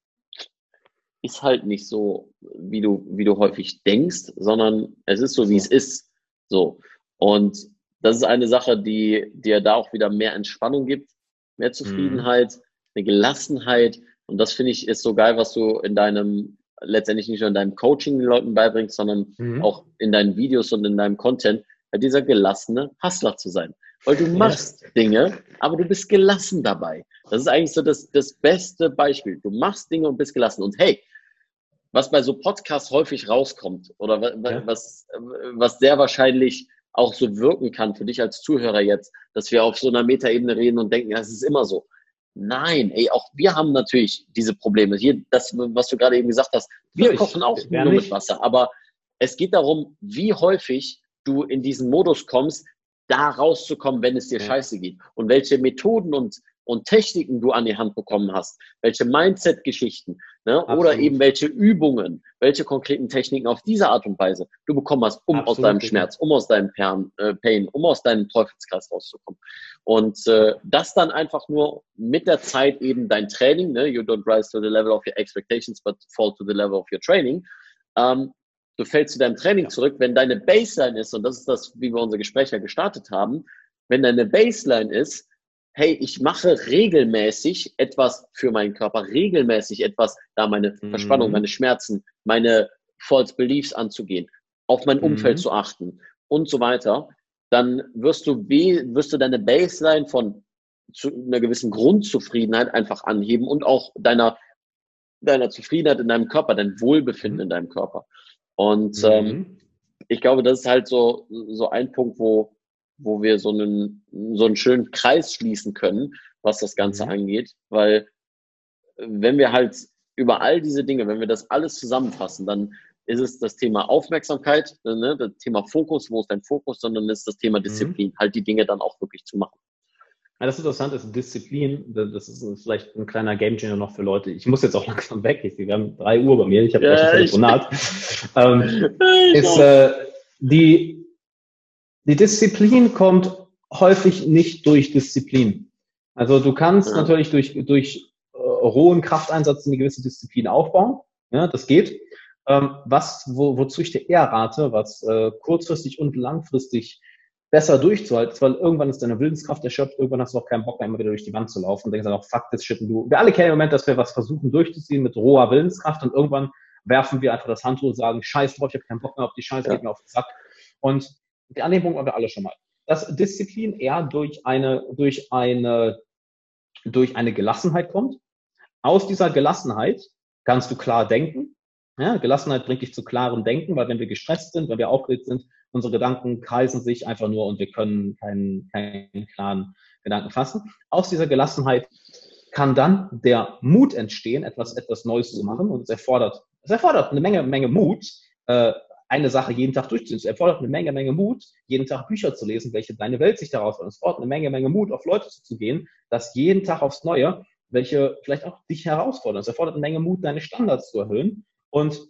ist halt nicht so, wie du, wie du häufig denkst, sondern es ist so, wie es ist. So. Und das ist eine Sache, die dir da auch wieder mehr Entspannung gibt, mehr Zufriedenheit, eine Gelassenheit. Und das finde ich ist so geil, was du in deinem, letztendlich nicht nur in deinem Coaching den Leuten beibringst, sondern Mhm. auch in deinen Videos und in deinem Content, bei dieser gelassene Hustler zu sein. Weil du machst Dinge, aber du bist gelassen dabei. Das ist eigentlich so das, das beste Beispiel. Du machst Dinge und bist gelassen. Und hey, was bei so Podcasts häufig rauskommt oder wa- wa- Ja. was, was sehr wahrscheinlich auch so wirken kann für dich als Zuhörer jetzt, dass wir auf so einer Metaebene reden und denken, ja, es ist immer so. Nein, ey, auch wir haben natürlich diese Probleme. Hier, das, was du gerade eben gesagt hast, wir Natürlich. kochen auch nur mit? Wasser. Aber es geht darum, wie häufig du in diesen Modus kommst, da rauszukommen, wenn es dir Ja. scheiße geht. Und welche Methoden und, und Techniken du an die Hand bekommen hast. Welche Mindset-Geschichten. Ne? Oder eben welche Übungen, welche konkreten Techniken auf diese Art und Weise du bekommen hast, um aus Absolut, deinem Digga. Schmerz, um aus deinem Pain, äh, Pain, um aus deinem Teufelskreis rauszukommen. Und äh, das dann einfach nur mit der Zeit eben dein Training, ne? you don't rise to the level of your expectations, but fall to the level of your training. Ähm, du fällst zu deinem Training zurück, wenn deine Baseline ist, und das ist das, wie wir unser Gespräch ja gestartet haben, wenn deine Baseline ist, hey, ich mache regelmäßig etwas für meinen Körper, regelmäßig etwas, da meine Mhm. Verspannung, meine Schmerzen, meine False Beliefs anzugehen, auf mein Umfeld Mhm. zu achten und so weiter, dann wirst du, wirst du deine Baseline von zu einer gewissen Grundzufriedenheit einfach anheben und auch deiner, deiner Zufriedenheit in deinem Körper, dein Wohlbefinden Mhm. in deinem Körper. Und ähm, Mhm. ich glaube, das ist halt so, so ein Punkt, wo, wo wir so einen, so einen schönen Kreis schließen können, was das Ganze Mhm. angeht, weil wenn wir halt über all diese Dinge, wenn wir das alles zusammenfassen, dann ist es das Thema Aufmerksamkeit, ne, das Thema Fokus, wo ist dein Fokus, sondern ist das Thema Disziplin, halt die Dinge dann auch wirklich zu machen. Ja, das Interessante ist Disziplin. Das ist vielleicht ein kleiner Gamechanger noch für Leute. Ich muss jetzt auch (laughs) langsam weg. Ich, wir haben drei Uhr bei mir. Ich habe Ja, gleich ein Telefonat. (laughs) ähm, ist, äh, die, die Disziplin kommt häufig nicht durch Disziplin. Also du kannst Ja. natürlich durch, durch äh, rohen Krafteinsatz eine gewisse Disziplin aufbauen. Ja, das geht. Ähm, was, wo, wozu ich dir eher rate, was äh, kurzfristig und langfristig besser durchzuhalten, ist, weil irgendwann ist deine Willenskraft erschöpft, irgendwann hast du auch keinen Bock mehr, immer wieder durch die Wand zu laufen und denkst dann auch, fuck this shit. Und du, wir alle kennen den Moment, dass wir was versuchen durchzuziehen mit roher Willenskraft und irgendwann werfen wir einfach das Handtuch und sagen, scheiß drauf, ich habe keinen Bock mehr auf die Scheiße, Ja. geht mir auf den Sack. Und die an waren wir alle schon mal. Dass Disziplin eher durch eine, durch eine, durch eine Gelassenheit kommt. Aus dieser Gelassenheit kannst du klar denken. Ja, Gelassenheit bringt dich zu klarem Denken, weil wenn wir gestresst sind, wenn wir aufgeregt sind, unsere Gedanken kreisen sich einfach nur und wir können keinen, keinen klaren Gedanken fassen. Aus dieser Gelassenheit kann dann der Mut entstehen, etwas, etwas Neues zu machen und es erfordert, es erfordert eine Menge, Menge Mut, äh, eine Sache jeden Tag durchzuziehen. Es erfordert eine Menge, Menge Mut, jeden Tag Bücher zu lesen, welche deine Welt sich daraus macht. Es erfordert eine Menge, Menge Mut, auf Leute zuzugehen, das jeden Tag aufs Neue, welche vielleicht auch dich herausfordern. Es erfordert eine Menge Mut, deine Standards zu erhöhen. Und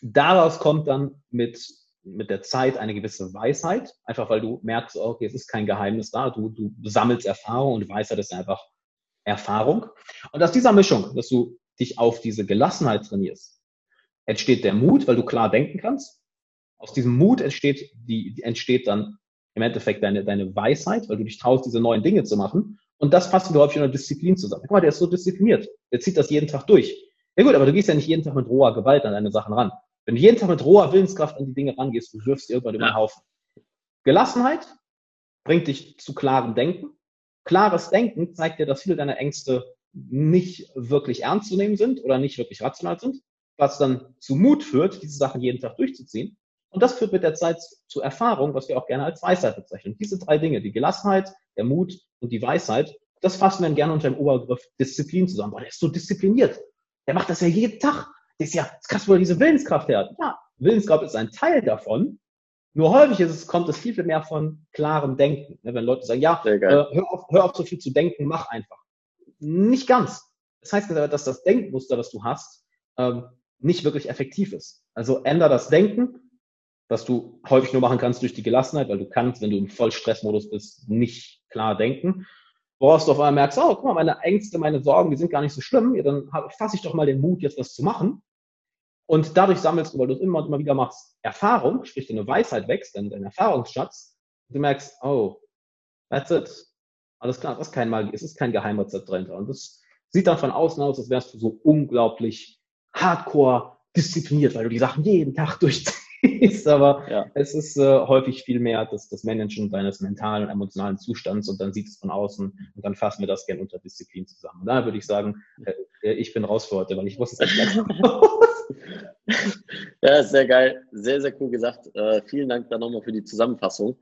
daraus kommt dann mit, mit der Zeit eine gewisse Weisheit, einfach weil du merkst, okay, es ist kein Geheimnis da, du, du sammelst Erfahrung und Weisheit ist einfach Erfahrung. Und aus dieser Mischung, dass du dich auf diese Gelassenheit trainierst, entsteht der Mut, weil du klar denken kannst. Aus diesem Mut entsteht, die, entsteht dann im Endeffekt deine, deine Weisheit, weil du dich traust, diese neuen Dinge zu machen. Und das fassen wir häufig in der Disziplin zusammen. Guck mal, der ist so diszipliniert. Der zieht das jeden Tag durch. Ja gut, aber du gehst ja nicht jeden Tag mit roher Gewalt an deine Sachen ran. Wenn du jeden Tag mit roher Willenskraft an die Dinge rangehst, du wirfst irgendwann über den Haufen. Gelassenheit bringt dich zu klarem Denken. Klares Denken zeigt dir, dass viele deiner Ängste nicht wirklich ernst zu nehmen sind oder nicht wirklich rational sind, was dann zu Mut führt, diese Sachen jeden Tag durchzuziehen. Und das führt mit der Zeit zu Erfahrung, was wir auch gerne als Weisheit bezeichnen. Diese drei Dinge, die Gelassenheit, der Mut und die Weisheit, das fassen wir dann gerne unter dem Oberbegriff Disziplin zusammen, weil der ist so diszipliniert. Der macht das ja jeden Tag. Das ist ja, das krass, wo er diese Willenskraft her hat. Ja, Willenskraft ist ein Teil davon. Nur häufig ist es, kommt es viel, viel mehr von klarem Denken. Ne, Wenn Leute sagen, ja, äh, hör, auf, hör auf so viel zu denken, mach einfach. Nicht ganz. Das heißt dass das Denkmuster, das du hast, ähm, nicht wirklich effektiv ist. Also änder das Denken, was du häufig nur machen kannst durch die Gelassenheit, weil du kannst, wenn du im Vollstressmodus bist, nicht klar denken. Woraus du auf einmal merkst, oh, guck mal, meine Ängste, meine Sorgen, die sind gar nicht so schlimm. Ja, dann fasse ich doch mal den Mut, jetzt was zu machen. Und dadurch sammelst du, weil du es immer und immer wieder machst, Erfahrung, sprich deine Weisheit wächst, dein, dein Erfahrungsschatz. Und du merkst, oh, that's it. Alles klar, das ist kein Magie, es ist kein Geheimrezept dahinter. Und das sieht dann von außen aus, als wärst du so unglaublich hardcore diszipliniert, weil du die Sachen jeden Tag (laughs) durchziehst. Aber Ja. es ist äh, häufig viel mehr das, das Managen deines mentalen und emotionalen Zustands und dann sieht es von außen und dann fassen wir das gerne unter Disziplin zusammen. Und da würde ich sagen, äh, ich bin raus für heute, weil ich wusste es nicht. (laughs) Ja, sehr geil. Sehr, sehr cool gesagt. Äh, vielen Dank dann nochmal für die Zusammenfassung.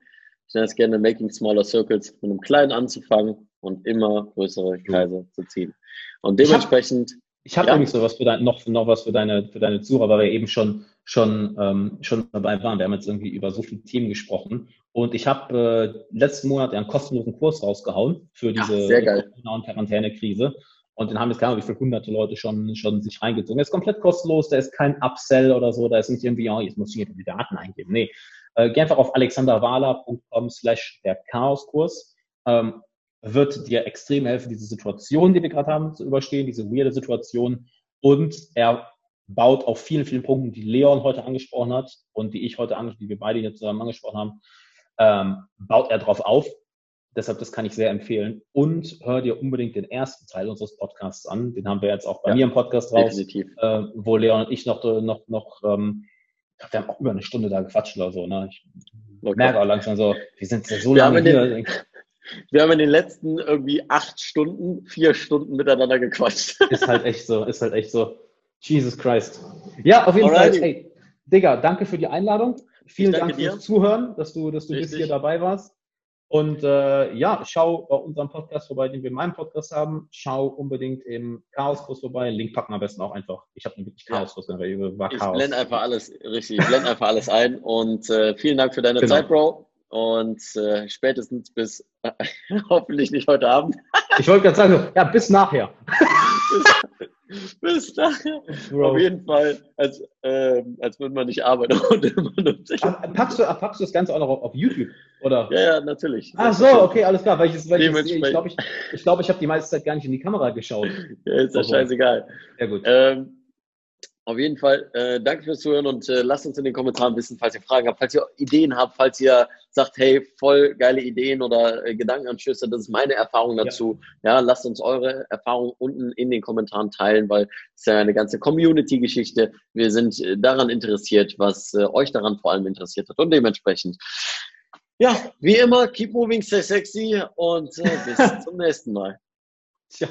Ich nenne es gerne Making Smaller Circles, mit einem kleinen anzufangen und immer größere Kreise zu ziehen. Und dementsprechend, Ich habe Ja. übrigens noch was für dein, noch, noch was für deine, für deine Zuhörer, weil wir eben schon, schon, ähm, schon dabei waren. Wir haben jetzt irgendwie über so viele Themen gesprochen. Und ich habe äh, letzten Monat einen kostenlosen Kurs rausgehauen für diese. Corona- und Quarantänekrise. Und den haben jetzt keine Ahnung, wie viele hunderte Leute schon, schon sich reingezogen. Der ist komplett kostenlos, da ist kein Upsell oder so, da ist nicht irgendwie, oh, jetzt muss ich hier die Daten eingeben. Nee. Äh, geh einfach auf alexanderwala.com slash der Chaoskurs. Ähm, wird dir extrem helfen, diese Situation, die wir gerade haben, zu überstehen, diese weirde Situation. Und er baut auf vielen, vielen Punkten, die Leon heute angesprochen hat und die ich heute, die wir beide hier zusammen angesprochen haben, ähm, baut er drauf auf. Deshalb, das kann ich sehr empfehlen. Und hör dir unbedingt den ersten Teil unseres Podcasts an. Den haben wir jetzt auch bei Ja, mir im Podcast raus, definitiv. äh, wo Leon und ich noch, noch, noch, ähm, wir haben auch über eine Stunde da gequatscht oder so. Ne? Ich Locker. merke auch langsam so, wir sind so Wir lange hier. Wir haben in den letzten irgendwie acht Stunden, vier Stunden miteinander gequatscht. (laughs) Ist halt echt so, ist halt echt so. Jesus Christ. Ja, auf jeden Alrighty. Fall. Ey, Digga, danke für die Einladung. Vielen Dank fürs. Zuhören, dass du, dass du bis hier dabei warst. Und äh, ja, schau bei unserem Podcast vorbei, den wir in meinem Podcast haben. Schau unbedingt im Chaoskurs vorbei. Link packen am besten auch einfach. Ich habe wirklich. Chaoskurs, ja. war Ich Chaos. blende einfach alles, richtig, ich blende einfach alles ein und äh, vielen Dank für deine Genau. Zeit, Bro. Und äh, spätestens bis (laughs) hoffentlich nicht heute Abend. (laughs) Ich wollte gerade sagen, ja, bis nachher. (laughs) bis nachher. Bro. Auf jeden Fall, als, ähm, als würde man nicht arbeiten Ah, Packst du, packst du das Ganze auch noch auf, auf YouTube? Oder? Ja, ja, natürlich. Ach so, okay, alles klar. Weil ich, weil ich, ich glaube, ich, ich, glaub, ich habe die meiste Zeit gar nicht in die Kamera geschaut. Ja, ist ja Also. scheißegal. Sehr gut. Ähm, auf jeden Fall, äh, danke fürs Zuhören und äh, lasst uns in den Kommentaren wissen, falls ihr Fragen habt, falls ihr Ideen habt, falls ihr sagt, hey, voll geile Ideen oder äh, Gedankenanschlüsse, das ist meine Erfahrung dazu. Ja. lasst uns eure Erfahrung unten in den Kommentaren teilen, weil es ist ja eine ganze Community-Geschichte. Wir sind äh, daran interessiert, was äh, euch daran vor allem interessiert hat und dementsprechend. Ja, wie immer, keep moving, stay sexy und äh, bis (laughs) zum nächsten Mal. Tja.